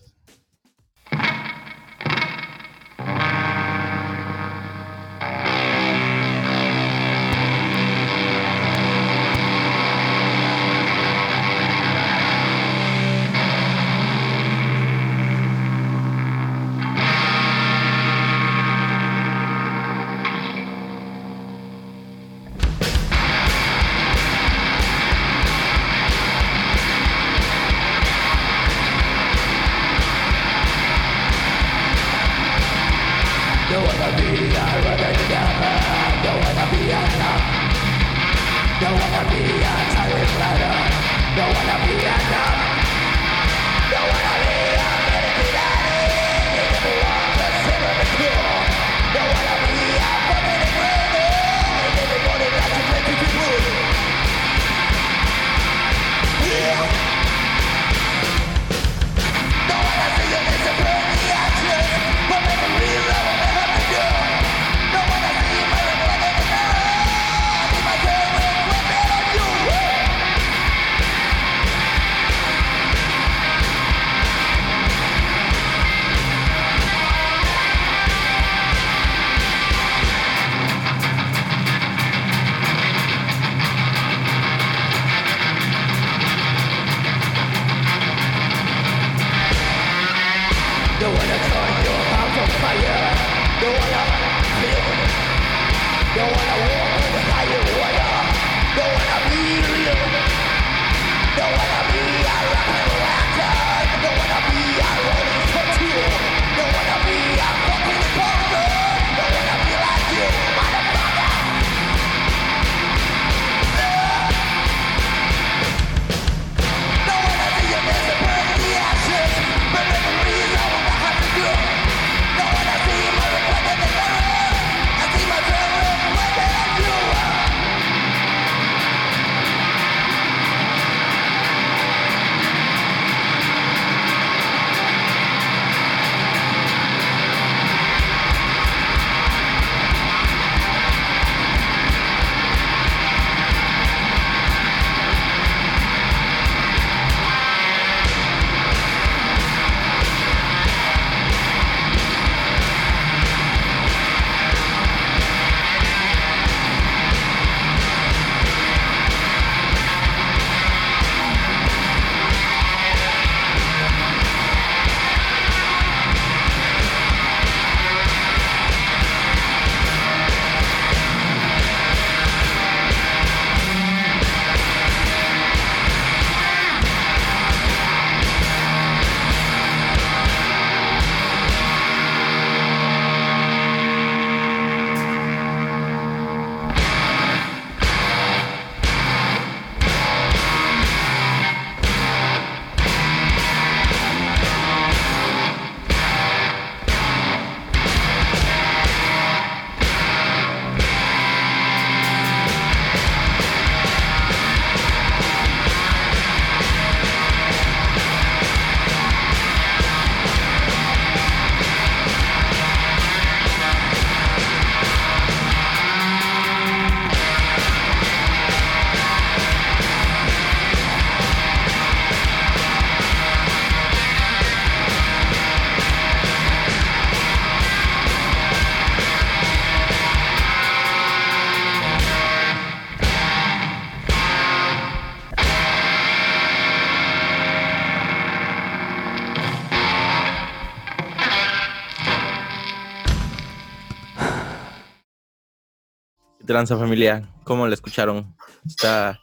Speaker 3: Tranza familia? ¿Cómo la escucharon? Está,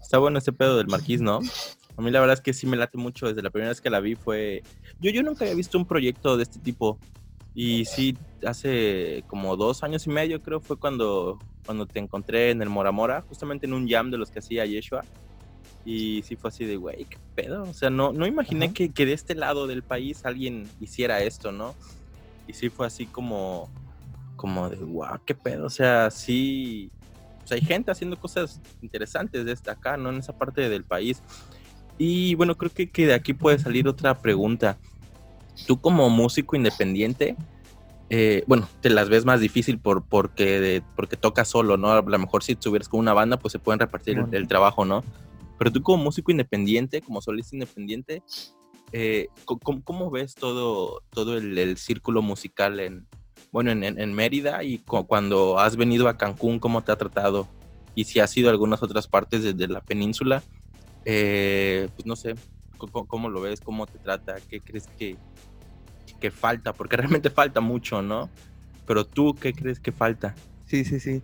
Speaker 3: está bueno este pedo del Marquís, ¿no? A mí la verdad es que sí me late mucho. Desde la primera vez que la vi fue... Yo, yo nunca había visto un proyecto de este tipo. Y sí, hace como dos años y medio creo fue cuando, cuando te encontré en el Mora Mora, justamente en un jam de los que hacía Yeshua. Y sí fue así de, güey, qué pedo. O sea, no, no imaginé que, que de este lado del país alguien hiciera esto, ¿no? Y sí fue así como, como de, wow, qué pedo, o sea, sí, pues hay gente haciendo cosas interesantes desde acá, ¿no? En esa parte del país. Y bueno, creo que, que de aquí puede salir otra pregunta. Tú como músico independiente, eh, bueno, te las ves más difícil por, porque, de, porque tocas solo, ¿no? A lo mejor si estuvieras con una banda, pues se pueden repartir el, el, trabajo, ¿no? Pero tú como músico independiente, como solista independiente, eh, ¿cómo, ¿cómo, ves todo, todo el, el círculo musical en, bueno, en, en Mérida y cuando has venido a Cancún, ¿cómo te ha tratado? Y si has ido a algunas otras partes de, la península, eh, pues no sé, ¿cómo, ¿cómo, lo ves? ¿Cómo te trata? ¿Qué crees que, que falta? Porque [laughs] realmente falta mucho, ¿no? Pero tú, ¿qué crees que falta?
Speaker 4: Sí, sí, sí.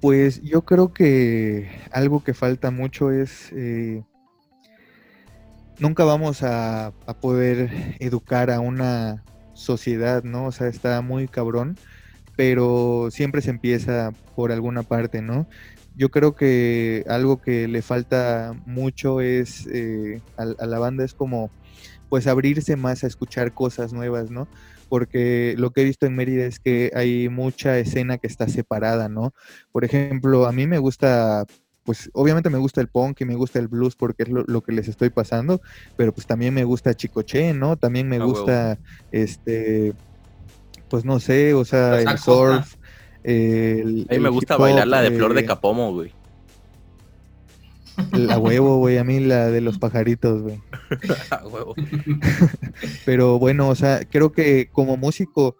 Speaker 4: Pues yo creo que algo que falta mucho es... Eh, nunca vamos a, a, poder educar a una sociedad, ¿no? O sea, está muy cabrón, pero siempre se empieza por alguna parte, ¿no? Yo creo que algo que le falta mucho es eh, a, a, la banda es como pues abrirse más a escuchar cosas nuevas, ¿no? Porque lo que he visto en Mérida es que hay mucha escena que está separada, ¿no? Por ejemplo, a mí me gusta pues obviamente me gusta el punk y me gusta el blues porque es lo, lo, que les estoy pasando, pero pues también me gusta Chicoche, ¿no? También me ah, gusta, este, pues no sé, o sea, el surf.
Speaker 3: El, a mí me gusta bailar la de eh, Flor de Capomo, güey.
Speaker 4: La huevo, [laughs] güey, a mí la de los pajaritos, güey. [laughs] huevo. [laughs] pero bueno, o sea, creo que como músico,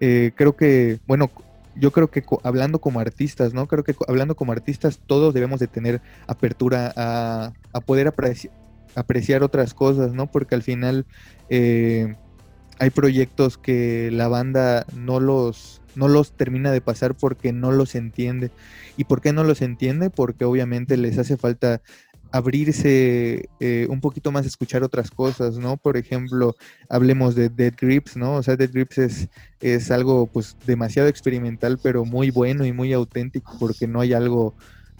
Speaker 4: eh, creo que, bueno, yo creo que hablando como artistas, ¿no? Creo que hablando como artistas todos debemos de tener apertura a, a poder apreciar, otras cosas, ¿no? Porque al final eh, hay proyectos que la banda no los, no los termina de pasar porque no los entiende. ¿Y por qué no los entiende? Porque obviamente les hace falta abrirse eh, un poquito más, escuchar otras cosas, ¿no? Por ejemplo, hablemos de Dead Grips, ¿no? O sea, Dead Grips es, es algo pues demasiado experimental, pero muy bueno y muy auténtico porque no hay algo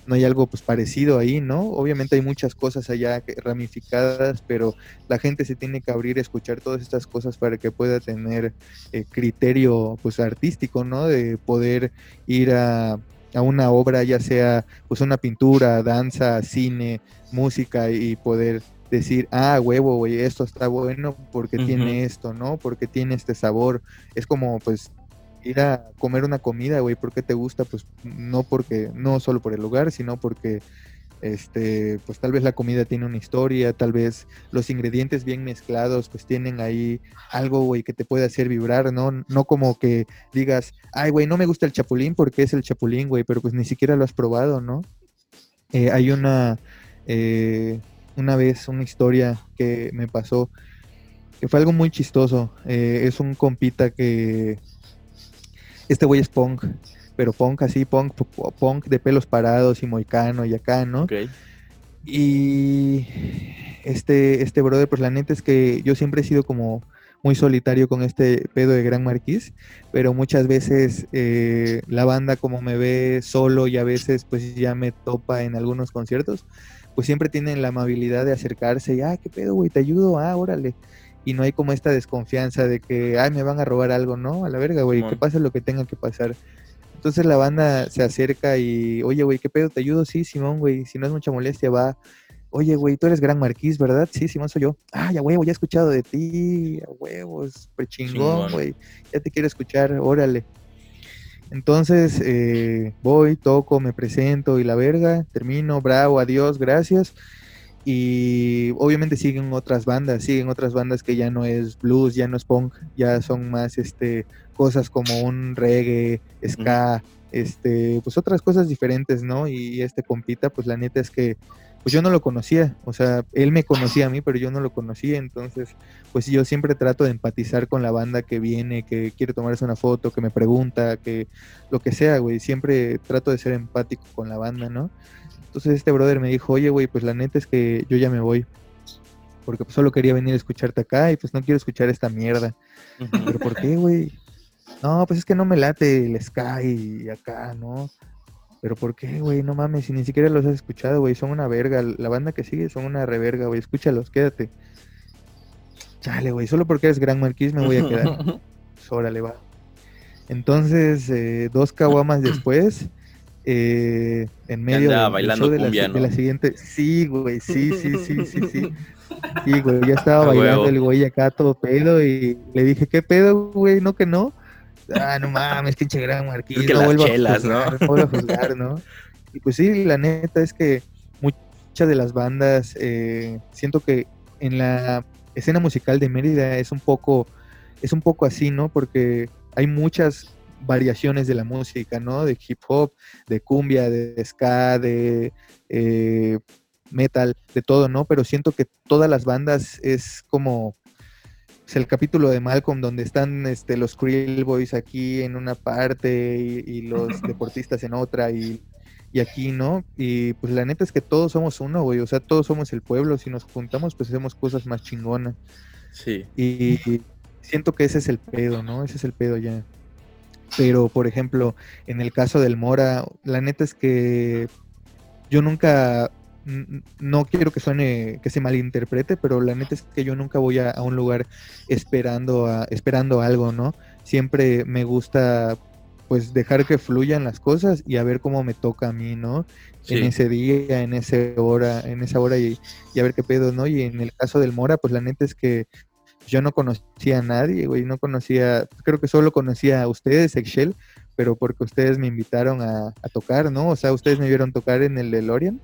Speaker 4: no hay algo pues parecido ahí, ¿no? Obviamente hay muchas cosas allá ramificadas, pero la gente se tiene que abrir a escuchar todas estas cosas para que pueda tener eh, criterio pues artístico, ¿no? De poder ir a, a, una obra, ya sea pues una pintura, danza, cine, música y poder decir, ah, huevo, güey, esto está bueno porque tiene esto, ¿no? Porque tiene este sabor. Es como pues ir a comer una comida, güey, ¿por qué te gusta? Pues no porque, no solo por el lugar, sino porque, este, pues tal vez la comida tiene una historia, tal vez los ingredientes bien mezclados, pues tienen ahí algo, güey, que te puede hacer vibrar, ¿no? No como que digas, ay, güey, no me gusta el chapulín porque es el chapulín, güey, pero pues ni siquiera lo has probado, ¿no? Eh, hay una, eh, una vez, una historia que me pasó, que fue algo muy chistoso. Eh, es un compita que este güey es punk, pero punk así, punk, punk de pelos parados y moicano y acá, ¿no? Y este, este brother, pues la neta es que yo siempre he sido como muy solitario con este pedo de Gran Marquís, pero muchas veces eh, la banda como me ve solo y a veces pues ya me topa en algunos conciertos, pues siempre tienen la amabilidad de acercarse y, ah, qué pedo, güey, te ayudo, ah, órale y no hay como esta desconfianza de que, ay, me van a robar algo, ¿no? A la verga, güey, que pase lo que tenga que pasar. Entonces la banda se acerca y, oye, güey, ¿qué pedo? ¿Te ayudo? Sí, Simón, güey, si no es mucha molestia, va. Oye, güey, tú eres Gran Marquís, ¿verdad? Sí, Simón soy yo. Ah, ya, huevo, ya he escuchado de ti, a huevos, súper chingón, güey. Ya te quiero escuchar, órale. Entonces, eh, voy, toco, me presento y la verga, termino, bravo, adiós, gracias. Y obviamente siguen otras bandas, siguen otras bandas que ya no es blues, ya no es punk, ya son más este cosas como un reggae, ska, este, pues otras cosas diferentes, ¿no? Y este compita, pues la neta es que pues yo no lo conocía, o sea, él me conocía a mí, pero yo no lo conocía, entonces, pues yo siempre trato de empatizar con la banda que viene, que quiere tomarse una foto, que me pregunta, que lo que sea, güey, siempre trato de ser empático con la banda, ¿no? Entonces este brother me dijo, oye, güey, pues la neta es que yo ya me voy. Porque pues solo quería venir a escucharte acá y pues no quiero escuchar esta mierda. Pero ¿por qué, güey? No, pues es que no me late el Sky y acá, ¿no? Pero ¿por qué, güey? No mames, si ni siquiera los has escuchado, güey. Son una verga. La banda que sigue son una reverga, güey. Escúchalos, quédate. Chale, güey. Solo porque eres Gran Marquis me voy a quedar. [laughs] pues órale, va. Entonces, eh, dos caguamas después, eh, en medio
Speaker 3: bailando
Speaker 4: show de,
Speaker 3: cumbia,
Speaker 4: la,
Speaker 3: ¿no?
Speaker 4: de la siguiente. Sí, güey, sí, sí, sí, sí, sí. Sí, güey, ya estaba [laughs] bailando el güey acá todo pedo y le dije, ¿qué pedo, güey? ¿No que no? Ah, no mames, pinche gran marquís.
Speaker 3: Es que
Speaker 4: no
Speaker 3: las
Speaker 4: vuelvo
Speaker 3: chelas,
Speaker 4: a
Speaker 3: ¿no?
Speaker 4: juzgar, no vuelvo a juzgar, ¿no? Y pues sí, la neta es que muchas de las bandas, eh, siento que en la escena musical de Mérida es un poco, es un poco así, ¿no? Porque hay muchas variaciones de la música, ¿no? De hip hop, de cumbia, de ska, de eh, metal, de todo, ¿no? Pero siento que todas las bandas es como es el capítulo de Malcolm donde están este, los Krill Boys aquí en una parte y, y los [laughs] deportistas en otra y, y aquí, ¿no? Y pues la neta es que todos somos uno, güey, o sea, todos somos el pueblo, si nos juntamos pues hacemos cosas más chingonas.
Speaker 3: Sí.
Speaker 4: Y siento que ese es el pedo, ¿no? Ese es el pedo ya. Pero, por ejemplo, en el caso del Mora, la neta es que yo nunca, no quiero que suene, que se malinterprete, pero la neta es que yo nunca voy a, a un lugar esperando, a, esperando algo, ¿no? Siempre me gusta, pues, dejar que fluyan las cosas y a ver cómo me toca a mí, ¿no?
Speaker 3: Sí.
Speaker 4: en ese día, en ese hora, en esa hora y, y a ver qué pedo, ¿no? Y en el caso del Mora, pues la neta es que yo no conocía a nadie, güey, no conocía, creo que solo conocía a ustedes, Excel, pero porque ustedes me invitaron a, a tocar, ¿no? O sea, ustedes me vieron tocar en el DeLorean.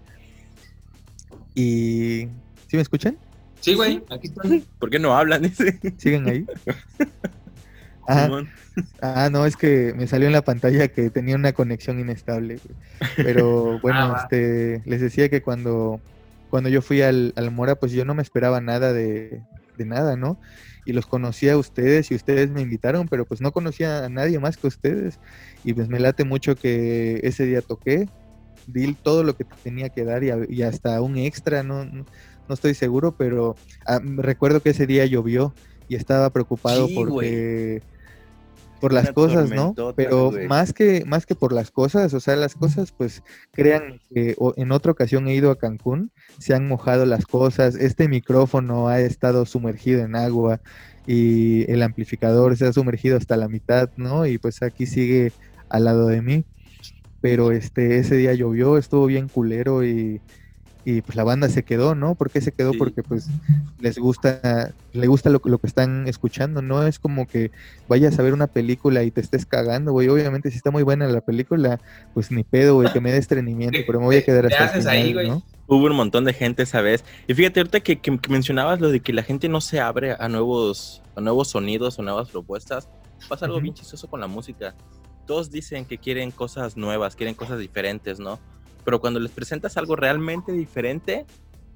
Speaker 4: Y... ¿Sí me escuchan?
Speaker 2: Sí, güey, aquí estoy.
Speaker 3: ¿Por qué no hablan? [laughs] Dice.
Speaker 4: ¿Siguen ahí? [laughs] Ah, ah, no, es que me salió en la pantalla que tenía una conexión inestable. Pero [laughs] bueno,
Speaker 2: Ah,
Speaker 4: este, les decía que cuando, cuando yo fui al, al Mora, pues yo no me esperaba nada de, de nada, ¿no? Y los conocía a ustedes y ustedes me invitaron, pero pues no conocía a nadie más que ustedes. Y pues me late mucho que ese día toqué, di todo lo que tenía que dar y, hasta un extra, no, no, no estoy seguro, pero ah, recuerdo que ese día llovió y estaba preocupado
Speaker 3: Sí,
Speaker 4: porque por las cosas, ¿no? Pero
Speaker 3: güey.
Speaker 4: más que más que por las cosas, o sea, las cosas, pues crean que en otra ocasión he ido a Cancún, se han mojado las cosas, este micrófono ha estado sumergido en agua y el amplificador se ha sumergido hasta la mitad, ¿no? Y pues aquí sigue al lado de mí. Pero este ese día llovió, estuvo bien culero y, y pues la banda se quedó, ¿no? ¿Por qué se quedó?
Speaker 3: Sí.
Speaker 4: Porque pues les gusta, le gusta lo, que- lo que están escuchando, no es como que vayas a ver una película y te estés cagando, güey. Obviamente si está muy buena la película, pues ni pedo, güey, que me dé estreñimiento, pero me voy a quedar hasta el
Speaker 2: haces ahí,
Speaker 4: final,
Speaker 2: güey.
Speaker 4: ¿no?
Speaker 3: Hubo un montón de gente esa vez. Y fíjate, ahorita que, que- que mencionabas lo de que la gente no se abre a nuevos, a nuevos sonidos o nuevas propuestas, pasa algo bien chistoso con la música. Todos dicen que quieren cosas nuevas, quieren cosas diferentes, ¿no? Pero cuando les presentas algo realmente diferente,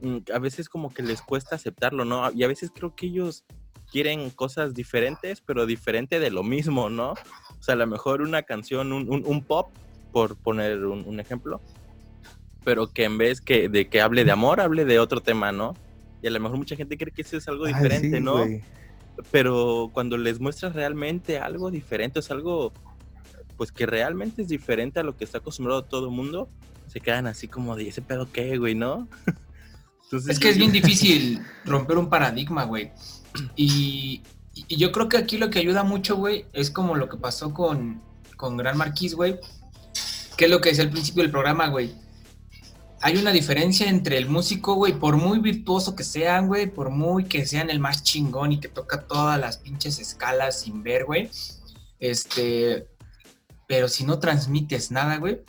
Speaker 3: mm, a veces como que les cuesta aceptarlo, ¿no? Y a veces creo que ellos quieren cosas diferentes, pero diferente de lo mismo, ¿no? O sea, a lo mejor una canción, un, un- un pop, por poner un, un ejemplo, pero que en vez que de que hable de amor, hable de otro tema, ¿no? Y a lo mejor mucha gente cree que eso es algo
Speaker 4: Ay,
Speaker 3: diferente,
Speaker 4: sí,
Speaker 3: ¿no?
Speaker 4: güey.
Speaker 3: Pero cuando les muestras realmente algo diferente, es algo pues que realmente es diferente a lo que está acostumbrado todo el mundo, se quedan así como de ese pedo qué, güey, ¿no? [laughs] Entonces,
Speaker 2: Es que es bien [laughs] difícil romper un paradigma, güey. Y, y yo creo que aquí lo que ayuda mucho, güey, es como lo que pasó con, con Gran Marquis, güey. Que es lo que decía al principio del programa, güey. Hay una diferencia entre el músico, güey, por muy virtuoso que sean, güey, por muy que sean el más chingón y que toca todas las pinches escalas sin ver, güey. Este, pero si no transmites nada, güey.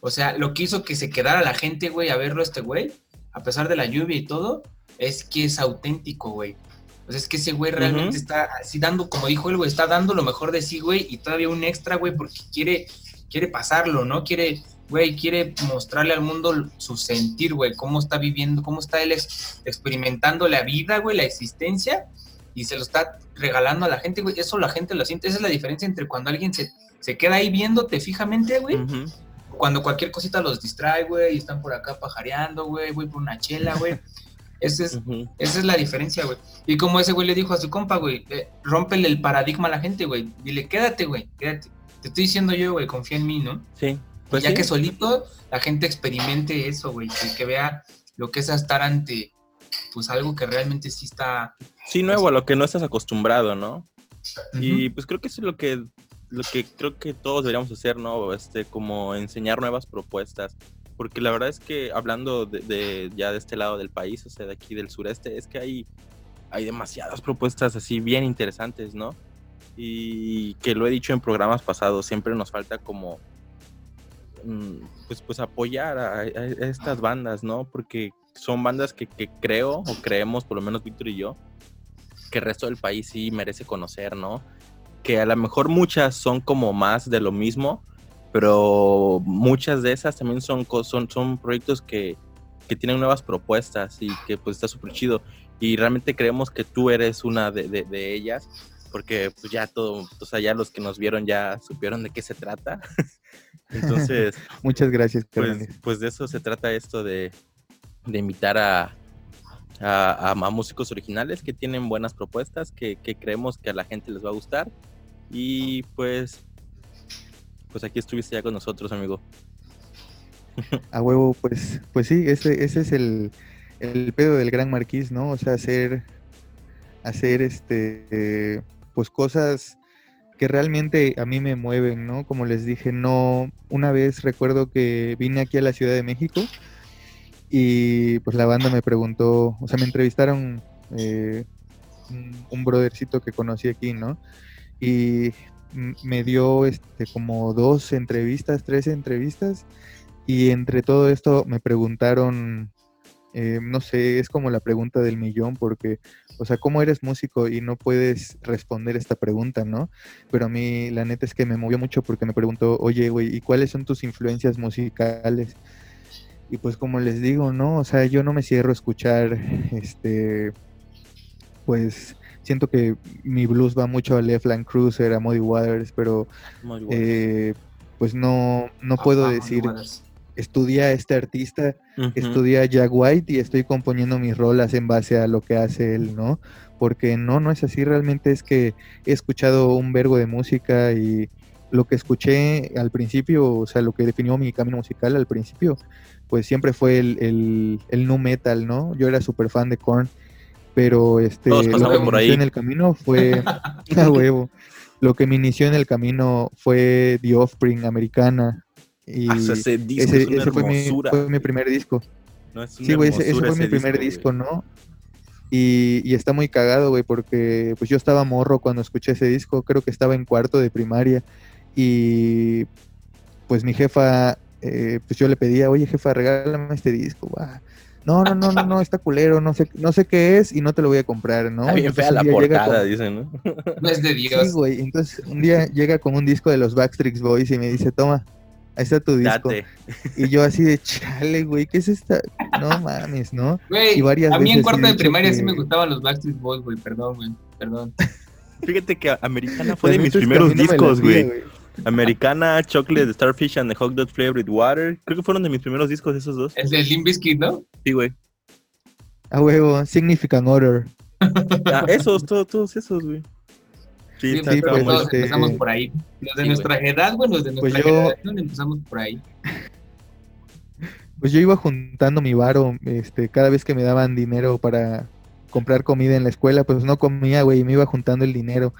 Speaker 2: O sea, lo que hizo que se quedara la gente, güey, a verlo este güey, a pesar de la lluvia y todo, es que es auténtico, güey. O sea, es que ese güey realmente está así dando, como dijo él, güey, está dando lo mejor de sí, güey, y todavía un extra, güey, porque quiere, quiere pasarlo, ¿no? Quiere, güey, quiere mostrarle al mundo su sentir, güey, cómo está viviendo, cómo está él ex- experimentando la vida, güey, la existencia, y se lo está regalando a la gente, güey. Eso la gente lo siente. Esa es la diferencia entre cuando alguien se, se queda ahí viéndote fijamente, güey, cuando cualquier cosita los distrae, güey, y están por acá pajareando, güey, voy por una chela, güey. Esa es, esa es la diferencia, güey. Y como ese güey le dijo a su compa, güey, eh, rómpele el paradigma a la gente, güey. Dile, quédate, güey, quédate. Te estoy diciendo yo, güey, confía en mí, ¿no?
Speaker 3: Sí,
Speaker 2: Pues ya
Speaker 3: sí.
Speaker 2: que solito la gente experimente eso, güey, que, que vea lo que es estar ante, pues algo que realmente sí está...
Speaker 3: Sí, nuevo, a lo que no estás acostumbrado, ¿no? Y pues creo que eso es lo que lo que creo que todos deberíamos hacer, ¿no? Este, como enseñar nuevas propuestas. Porque la verdad es que hablando de, ya de este lado del país, o sea, de aquí del sureste, es que hay, hay demasiadas propuestas así bien interesantes, ¿no? Y que lo he dicho en programas pasados, siempre nos falta como mm, pues, pues apoyar a, a estas bandas, ¿no? Porque son bandas que, que creo o creemos, por lo menos Víctor y yo, que el resto del país sí merece conocer, ¿no? Que a lo mejor muchas son como más de lo mismo, pero muchas de esas también son, son, son proyectos que, que tienen nuevas propuestas y que pues está súper chido. Y realmente creemos que tú eres una de, de- de ellas, porque pues ya todo, o sea, ya los que nos vieron ya supieron de qué se trata. [laughs] Entonces, [laughs]
Speaker 4: Muchas gracias,
Speaker 3: pues, pues de eso se trata esto de, de invitar a, a, a- a músicos originales que tienen buenas propuestas, que, que creemos que a la gente les va a gustar. Y pues, pues aquí estuviste ya con nosotros, amigo.
Speaker 4: A huevo, pues, pues sí, ese, ese es el, el pedo del gran marquís, ¿no? O sea, hacer, hacer este, pues cosas que realmente a mí me mueven, ¿no? Como les dije, no, una vez recuerdo que vine aquí a la Ciudad de México y pues la banda me preguntó, o sea, me entrevistaron eh, un, un brothercito que conocí aquí, ¿no? Y me dio este como dos entrevistas, tres entrevistas y entre todo esto me preguntaron, eh, no sé, es como la pregunta del millón, porque, o sea, ¿cómo eres músico y no puedes responder esta pregunta, no? Pero a mí la neta es que me movió mucho porque me preguntó, oye, güey, ¿y cuáles son tus influencias musicales? Y pues como les digo, ¿no? O sea, yo no me cierro a escuchar, este, pues siento que mi blues va mucho a Left Land Cruiser, a Muddy Waters, pero eh, pues no, no puedo
Speaker 2: Ah,
Speaker 4: decir, estudia a este artista, estudia a Jack White y estoy componiendo mis rolas en base a lo que hace él, ¿no? Porque no, no es así, realmente es que he escuchado un vergo de música y lo que escuché al principio, o sea, lo que definió mi camino musical al principio, pues siempre fue el, el, el nu metal, ¿no? Yo era súper fan de Korn, pero este, lo que
Speaker 3: por
Speaker 4: me inició
Speaker 3: ahí.
Speaker 4: en el camino fue, [laughs] [laughs] a huevo, lo que me inició en el camino fue The Offspring americana. Y
Speaker 3: Ah, ese disco
Speaker 4: ese,
Speaker 3: es una
Speaker 4: ese fue, mi, fue mi primer disco.
Speaker 3: No, es una
Speaker 4: Sí, güey, ese, fue mi primer disco, ¿no? Y, y está muy cagado, güey, porque pues yo estaba morro cuando escuché ese disco, creo que estaba en cuarto de primaria y pues mi jefa, eh, pues yo le pedía, oye jefa, regálame este disco, va. No, no, no, no, no, está culero, no sé, no sé qué es y no te lo voy a comprar, ¿no?
Speaker 3: Está bien
Speaker 4: Entonces,
Speaker 3: fea la portada,
Speaker 4: con-
Speaker 3: dicen, ¿no?
Speaker 2: No es de Dios.
Speaker 4: Sí, güey, entonces un día llega con un disco de los Backstreet Boys y me dice, toma, ahí está tu disco.
Speaker 3: Date.
Speaker 4: Y yo así de, chale, güey, ¿qué es esta? No mames, ¿no?
Speaker 2: Güey,
Speaker 4: y varias
Speaker 2: a mí en
Speaker 4: veces
Speaker 2: cuarto de primaria sí me gustaban los Backstreet Boys, güey. Perdón, güey. Perdón.
Speaker 3: Fíjate que Americana [laughs] fue de mis primeros discos, güey. Americana, Chocolate, Starfish and the Hot Dog Flavored Water. Creo que fueron de mis primeros discos esos dos.
Speaker 2: Es de Bizkit, ¿no?
Speaker 3: Sí, güey.
Speaker 4: A huevo, Significant Order.
Speaker 3: Ah, esos, todos, todos esos, güey. Sí,
Speaker 2: Sí,
Speaker 4: pues,
Speaker 2: todos
Speaker 4: este-
Speaker 2: empezamos por ahí. Los de
Speaker 3: Sí,
Speaker 2: nuestra edad, güey, los de
Speaker 4: Pues
Speaker 2: nuestra
Speaker 4: yo-
Speaker 2: generación empezamos por ahí.
Speaker 4: Pues yo iba juntando mi varo, este, cada vez que me daban dinero para comprar comida en la escuela, pues no comía, güey, y me iba juntando el dinero.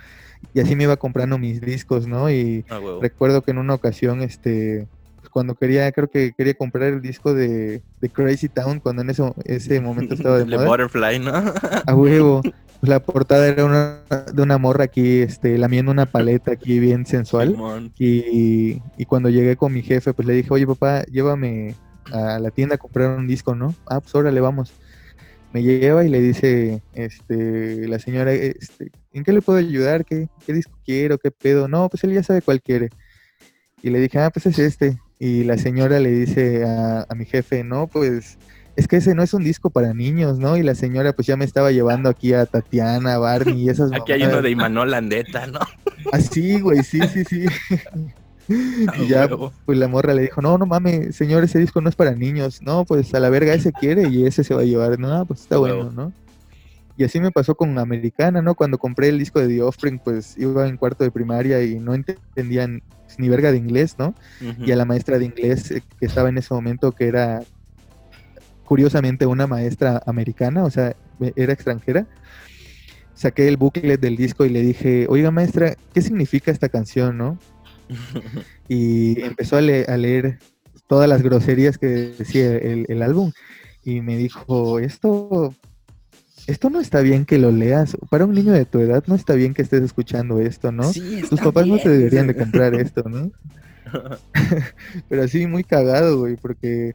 Speaker 4: Y así me iba comprando mis discos, ¿no? Y
Speaker 3: Ah,
Speaker 4: recuerdo que en una ocasión, este, pues, cuando quería, creo que quería comprar el disco de, de Crazy Town, cuando en ese, ese momento estaba de [laughs] moda.
Speaker 3: Butterfly, ¿no? [laughs]
Speaker 4: A huevo. Pues la portada era una, de una morra aquí, este, lamiendo una paleta aquí bien sensual. Y cuando llegué con mi jefe, pues le dije, oye papá, llévame a la tienda a comprar un disco, ¿no? Ah, pues órale, vamos. Me lleva y le dice, este, la señora, este, ¿en qué le puedo ayudar? ¿Qué, qué disco quiero? ¿Qué pedo? No, pues él ya sabe cuál quiere. Y le dije, ah, pues es este. Y la señora le dice a, a mi jefe, no, pues es que ese no es un disco para niños, ¿no? Y la señora pues ya me estaba llevando aquí a Tatiana, Barney y esas [laughs]
Speaker 3: Aquí hay uno de Imanol Landeta, ¿no?
Speaker 4: Así, güey, sí, sí, sí. [laughs] y ya, pues la morra le dijo, no, no mames, señor, ese disco no es para niños. No, pues a la verga ese quiere y ese se va a llevar. No, pues está bueno, ¿no? Y así me pasó con Americana, ¿no? Cuando compré el disco de The Offspring, pues iba en cuarto de primaria y no entendían ni verga de inglés, ¿no? Y a la maestra de inglés eh, que estaba en ese momento, que era curiosamente una maestra americana, o sea, e- era extranjera, saqué el booklet del disco y le dije, oiga maestra, ¿qué significa esta canción, no? [laughs] y empezó a, le- a leer todas las groserías que decía el, el álbum y me dijo, esto, esto no está bien que lo leas, para un niño de tu edad no está bien que estés escuchando esto, ¿no?
Speaker 3: Sí,
Speaker 4: Tus papás no te deberían de comprar [laughs] esto, ¿no? [laughs] [laughs] Pero así muy cagado, güey, porque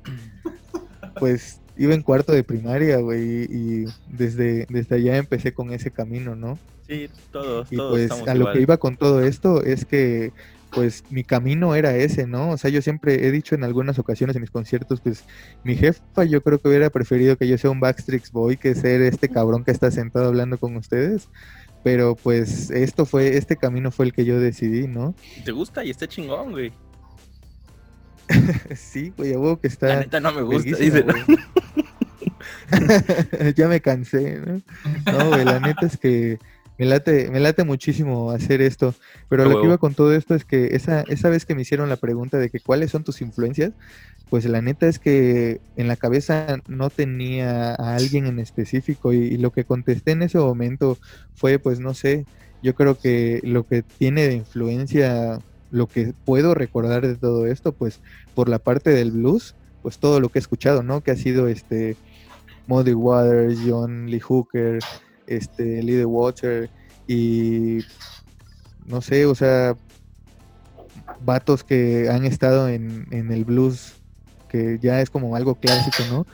Speaker 4: pues iba en cuarto de primaria, güey, y desde, desde allá empecé con ese camino, ¿no?
Speaker 3: Sí, todos,
Speaker 4: Y
Speaker 3: todos
Speaker 4: pues
Speaker 3: estamos
Speaker 4: a lo que iba con todo esto es que pues mi camino era ese, ¿no? O sea, yo siempre he dicho en algunas ocasiones en mis conciertos, pues mi jefa yo creo que hubiera preferido que yo sea un Backstreet Boy que ser este cabrón que está sentado hablando con ustedes. Pero pues esto fue, este camino fue el que yo decidí, ¿no?
Speaker 3: ¿Te gusta? Y está chingón, güey. [laughs]
Speaker 4: Sí, güey, a que
Speaker 3: La
Speaker 4: está...
Speaker 3: neta no me gusta. Dice, [laughs]
Speaker 4: ya me cansé, ¿no? No, güey, la neta es que me late, me late muchísimo hacer esto. Pero lo que iba con todo esto es que esa, esa vez que me hicieron la pregunta de que cuáles son tus influencias, pues la neta es que en la cabeza no tenía a alguien en específico y, y lo que contesté en ese momento fue, pues no sé, yo creo que lo que tiene de influencia, lo que puedo recordar de todo esto, pues por la parte del blues, pues todo lo que he escuchado, ¿no? Que ha sido este Muddy Waters, John Lee Hooker, este Lee The Water y no sé, o sea, vatos que han estado en, en el blues, que ya es como algo clásico, ¿no?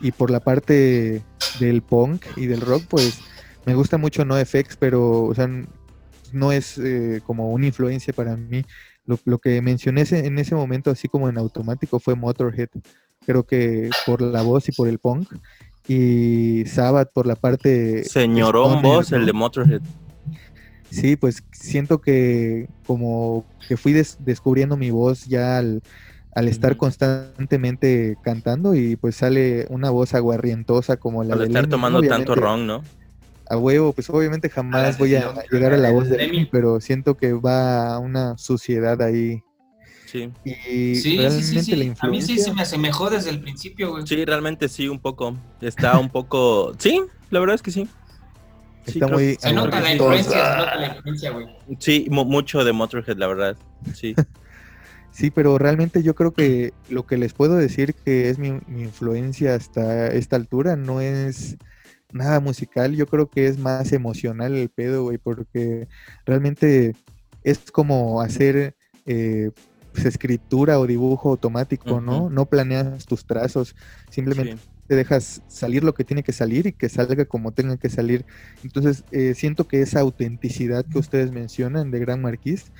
Speaker 4: Y por la parte del punk y del rock, pues me gusta mucho NoFX, pero, o sea, no es eh, como una influencia para mí. Lo, lo que mencioné en ese momento, así como en automático, fue Motorhead. creo que por la voz y por el punk. Y Sabbath por la parte...
Speaker 3: Señorón
Speaker 4: stoner,
Speaker 3: voz, el
Speaker 4: ¿no?
Speaker 3: de Motorhead.
Speaker 4: Sí, pues siento que como que fui des- descubriendo mi voz ya al, al estar constantemente cantando y pues sale una voz aguarrientosa como la
Speaker 3: Al
Speaker 4: de
Speaker 3: estar
Speaker 4: ¿no?
Speaker 3: tomando tanto ron, ¿no?
Speaker 4: A huevo, pues obviamente
Speaker 2: Ah,
Speaker 4: jamás
Speaker 2: sí,
Speaker 4: voy a
Speaker 2: no,
Speaker 4: llegar a la voz de.
Speaker 2: Lemmy,
Speaker 4: pero siento que va a una suciedad ahí.
Speaker 3: Sí.
Speaker 4: Y
Speaker 2: Sí, sí,
Speaker 4: realmente
Speaker 2: sí,
Speaker 4: la.
Speaker 2: A mí sí se me asemejó desde el principio, güey.
Speaker 3: Sí, realmente sí, un poco. Está un poco. Sí, la verdad es que sí. Sí,
Speaker 4: Está
Speaker 3: creo
Speaker 4: muy
Speaker 2: Se nota la influencia, se nota la influencia, güey.
Speaker 3: Sí, mu- mucho de Motorhead, la verdad. Sí. [laughs]
Speaker 4: Sí, pero realmente yo creo que lo que les puedo decir que es mi, mi influencia hasta esta altura no es nada musical, yo creo que es más emocional el pedo, güey, porque realmente es como hacer eh, pues, escritura o dibujo automático, ¿no? No planeas tus trazos, simplemente
Speaker 3: sí.
Speaker 4: te dejas salir lo que tiene que salir y que salga como tenga que salir. Entonces, eh, siento que esa autenticidad que ustedes mencionan de Gran Marquis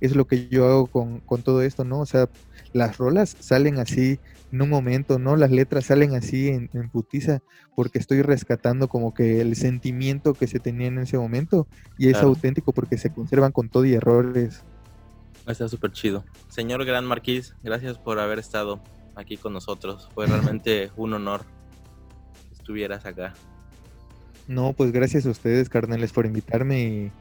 Speaker 4: es lo que yo hago con, con todo esto, ¿no? O sea, las rolas salen así en un momento, ¿no? Las letras salen así en, en putiza porque estoy rescatando como que el sentimiento que se tenía en ese momento y es
Speaker 3: Claro.
Speaker 4: auténtico porque se conservan con todo y errores.
Speaker 3: Está súper chido. Señor Gran Marquís, gracias por haber estado aquí con nosotros. Fue realmente [laughs] un honor que estuvieras acá.
Speaker 4: No, pues gracias a ustedes, carnales, por invitarme y,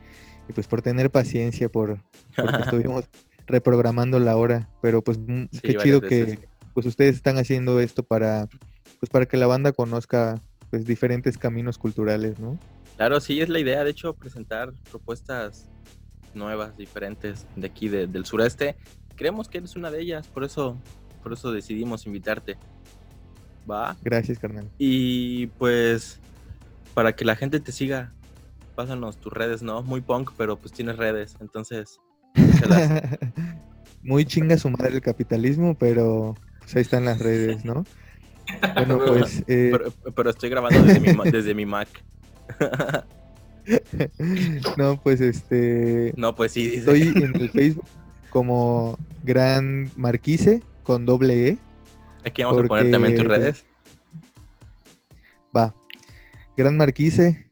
Speaker 4: y pues por tener paciencia, por porque [laughs] estuvimos reprogramando la hora, pero pues mm,
Speaker 3: Sí,
Speaker 4: qué chido
Speaker 3: veces.
Speaker 4: que pues ustedes están haciendo esto para pues para que la banda conozca pues diferentes caminos culturales, ¿no?
Speaker 3: Claro, sí, es la idea, de hecho, presentar propuestas nuevas, diferentes de aquí de- del sureste. Creemos que eres una de ellas, por eso, por eso decidimos invitarte. Va.
Speaker 4: Gracias, carnal.
Speaker 3: Y pues, para que la gente te siga, pásanos tus redes, ¿no? Muy punk, pero pues tienes redes, entonces. [laughs]
Speaker 4: Muy chinga su madre el capitalismo, pero pues ahí están las redes, ¿no? Bueno, [laughs] pues eh,
Speaker 3: pero, pero estoy grabando desde mi, [laughs] desde mi Mac. [laughs]
Speaker 4: no, pues este
Speaker 3: No, pues sí, dice.
Speaker 4: estoy en el [laughs] Facebook como Gran Marquise con doble E.
Speaker 3: Aquí vamos a poner también tus
Speaker 4: porque-
Speaker 3: redes.
Speaker 4: Va. Gran Marquise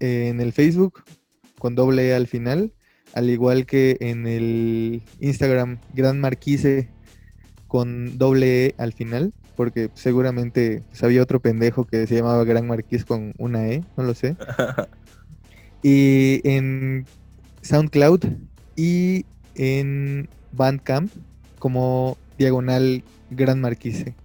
Speaker 4: eh, en el Facebook con doble E al final, al igual que en el Instagram Gran Marquise con doble E al final, porque seguramente pues, había otro pendejo que se llamaba Gran Marquise con una E, no lo sé. [laughs] Y en SoundCloud y en Bandcamp como diagonal Gran Marquise.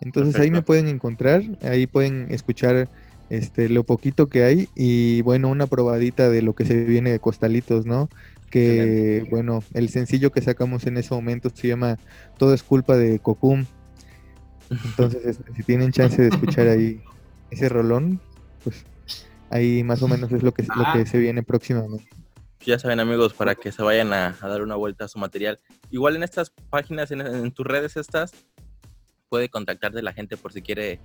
Speaker 4: Entonces ahí me pueden encontrar, ahí pueden escuchar este lo poquito que hay y bueno, una probadita de lo que se viene de Costalitos, ¿no? Que bueno, el sencillo que sacamos en ese momento se llama Todo es culpa de Cocum. Entonces, este, si tienen chance de escuchar ahí [laughs] ese rolón, pues ahí más o menos es lo que, lo que se viene próximamente.
Speaker 3: Ya saben amigos, para que se vayan a, a dar una vuelta a su material. Igual en estas páginas, en, en tus redes estas, puede contactarte la gente por si quiere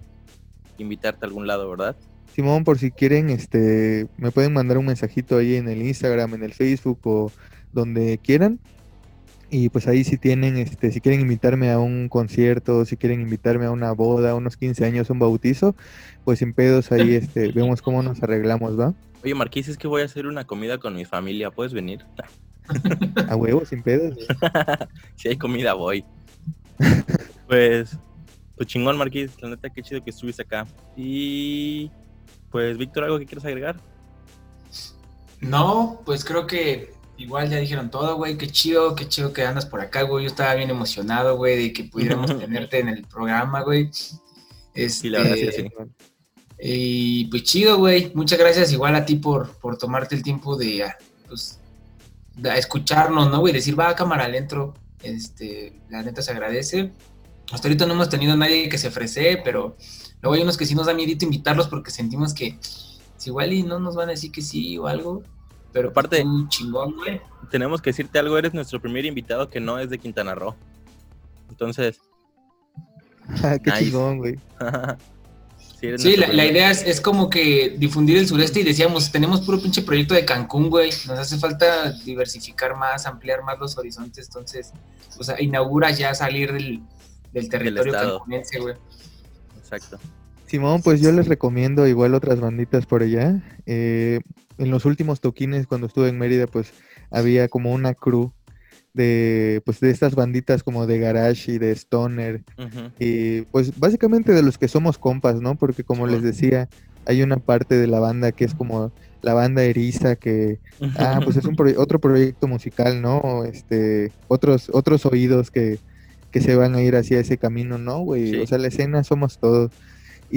Speaker 3: invitarte a algún lado, ¿verdad?
Speaker 4: Simón, por si quieren, este, me pueden mandar un mensajito ahí en el Instagram, en el Facebook o donde quieran. Y pues ahí si tienen, este, si quieren invitarme a un concierto, si quieren invitarme a una boda, unos 15 años, un bautizo, pues sin pedos ahí, este, [laughs] vemos cómo nos arreglamos, ¿va?
Speaker 3: Oye, Marquís, es que voy a hacer una comida con mi familia, ¿puedes venir?
Speaker 4: A huevo, sin pedos. [laughs]
Speaker 3: si hay comida, voy. [laughs] pues, pues chingón, Marquís, la neta, qué chido que estuviste acá. Y, pues, Víctor, ¿algo que quieras agregar?
Speaker 2: No, pues creo que igual ya dijeron todo, güey. Qué chido, qué chido que andas por acá, güey. Yo estaba bien emocionado, güey, de que pudiéramos [laughs] tenerte en el programa, güey.
Speaker 3: Sí, la verdad, sí,
Speaker 2: Este,
Speaker 3: sí.
Speaker 2: Y pues chido, güey. Muchas gracias igual a ti por, por tomarte el tiempo de, ah, pues, de escucharnos, ¿no, güey? Decir, va a cámara, le entro. Este, la neta se agradece. Hasta ahorita no hemos tenido a nadie que se ofrece, pero luego hay unos que sí nos da miedito invitarlos porque sentimos que si igual y no nos van a decir que sí o algo. Pero
Speaker 3: Aparte-
Speaker 2: un chingón, güey.
Speaker 3: Tenemos que decirte algo, eres nuestro primer invitado que no es de Quintana Roo. Entonces,
Speaker 4: Ah, Qué
Speaker 3: Nice.
Speaker 4: chingón, güey. [laughs]
Speaker 3: sí,
Speaker 2: la, idea es, es como que difundir el sureste y decíamos, tenemos puro pinche proyecto de Cancún, güey. Nos hace falta diversificar más, ampliar más los horizontes. Entonces, o sea, inaugura ya salir del, del territorio cancunense, güey.
Speaker 3: Exacto.
Speaker 4: Simón, pues yo les recomiendo igual otras banditas por allá. Eh, en los últimos toquines, cuando estuve en Mérida, pues había como una crew de, pues, de estas banditas como de garage y de stoner. Y pues básicamente de los que somos compas, ¿no? Porque como les decía, hay una parte de la banda que es como la banda eriza que ah pues es un proye- otro proyecto musical no este otros otros oídos que, que se van a ir hacia ese camino no güey
Speaker 3: Sí.
Speaker 4: o sea la escena somos todos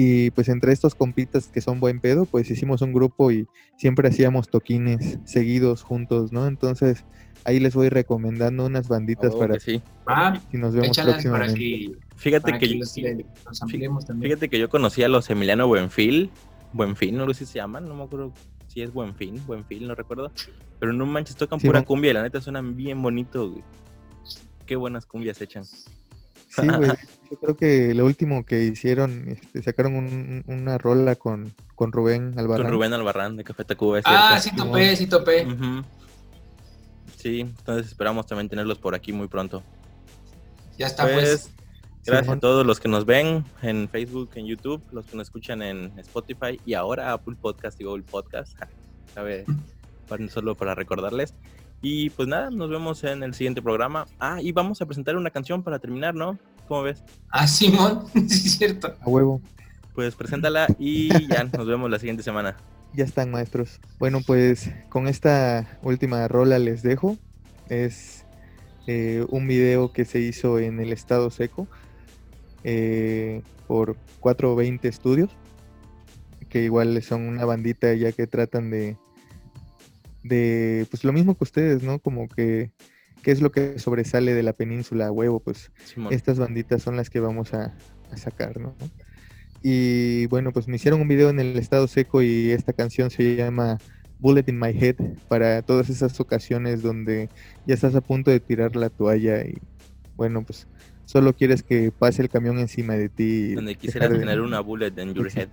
Speaker 4: y pues entre estos compitas que son buen pedo pues hicimos un grupo y siempre hacíamos toquines seguidos juntos no entonces ahí les voy recomendando unas banditas
Speaker 3: Oh,
Speaker 4: para
Speaker 3: que sí.
Speaker 2: Ah,
Speaker 4: si nos vemos próximamente
Speaker 2: que,
Speaker 3: Fíjate que,
Speaker 2: que
Speaker 3: yo-
Speaker 2: los, los
Speaker 3: fíjate que yo conocí a los Emiliano Buenfil. Buenfil, no sé si se llaman, no me acuerdo si es Buenfil, Buenfil, no recuerdo. Pero no manches, tocan
Speaker 4: Sí,
Speaker 3: pura
Speaker 4: man.
Speaker 3: cumbia y la neta suenan bien bonito, güey. Qué buenas cumbias echan.
Speaker 4: Sí, güey. Yo creo que lo último que hicieron, este, sacaron un- una rola con, con Rubén Albarrán.
Speaker 3: Con Rubén Albarrán de Café Tacuba,
Speaker 2: Ah, sí topé, sí topé.
Speaker 3: Sí, entonces esperamos también tenerlos por aquí muy pronto.
Speaker 2: Ya está,
Speaker 3: Pues,
Speaker 2: pues.
Speaker 3: gracias a todos los que nos ven en Facebook, en YouTube, los que nos escuchan en Spotify y ahora Apple Podcast y Google Podcast. Para- solo para recordarles. Y pues nada, nos vemos en el siguiente programa. Ah, y vamos a presentar una canción para terminar, ¿no? ¿Cómo ves?
Speaker 2: Ah, Simón, [laughs] sí es cierto.
Speaker 4: A huevo.
Speaker 3: Pues preséntala y ya nos vemos la siguiente semana.
Speaker 4: Ya están, maestros. Bueno, pues con esta última rola les dejo. Es eh, un video que se hizo en el estado seco eh, por 420 Studios, que igual son una bandita ya que tratan de, de, pues lo mismo que ustedes, ¿no? Como que, ¿qué es lo que sobresale de la península a huevo? Pues
Speaker 3: Simón.
Speaker 4: estas banditas son las que vamos a, a sacar, ¿no? Y bueno, pues me hicieron un video en el estado seco y esta canción se llama Bullet in My Head para todas esas ocasiones donde ya estás a punto de tirar la toalla y bueno, pues solo quieres que pase el camión encima de ti.
Speaker 3: Donde quisieras tener una bullet en your head.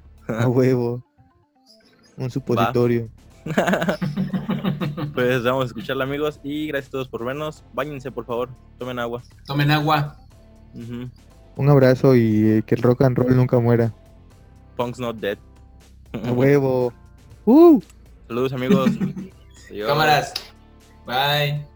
Speaker 3: [laughs]
Speaker 4: A huevo. Un supositorio. [laughs]
Speaker 3: pues vamos a escucharla, amigos. Y gracias a todos por vernos. Báñense, por favor. Tomen agua.
Speaker 2: Tomen agua.
Speaker 4: Un abrazo y eh, que el rock and roll nunca muera.
Speaker 3: Punk's not dead.
Speaker 4: A [laughs] huevo. ¡Uh!
Speaker 3: Saludos, amigos. Adiós. [laughs]
Speaker 2: Cámaras. Bye.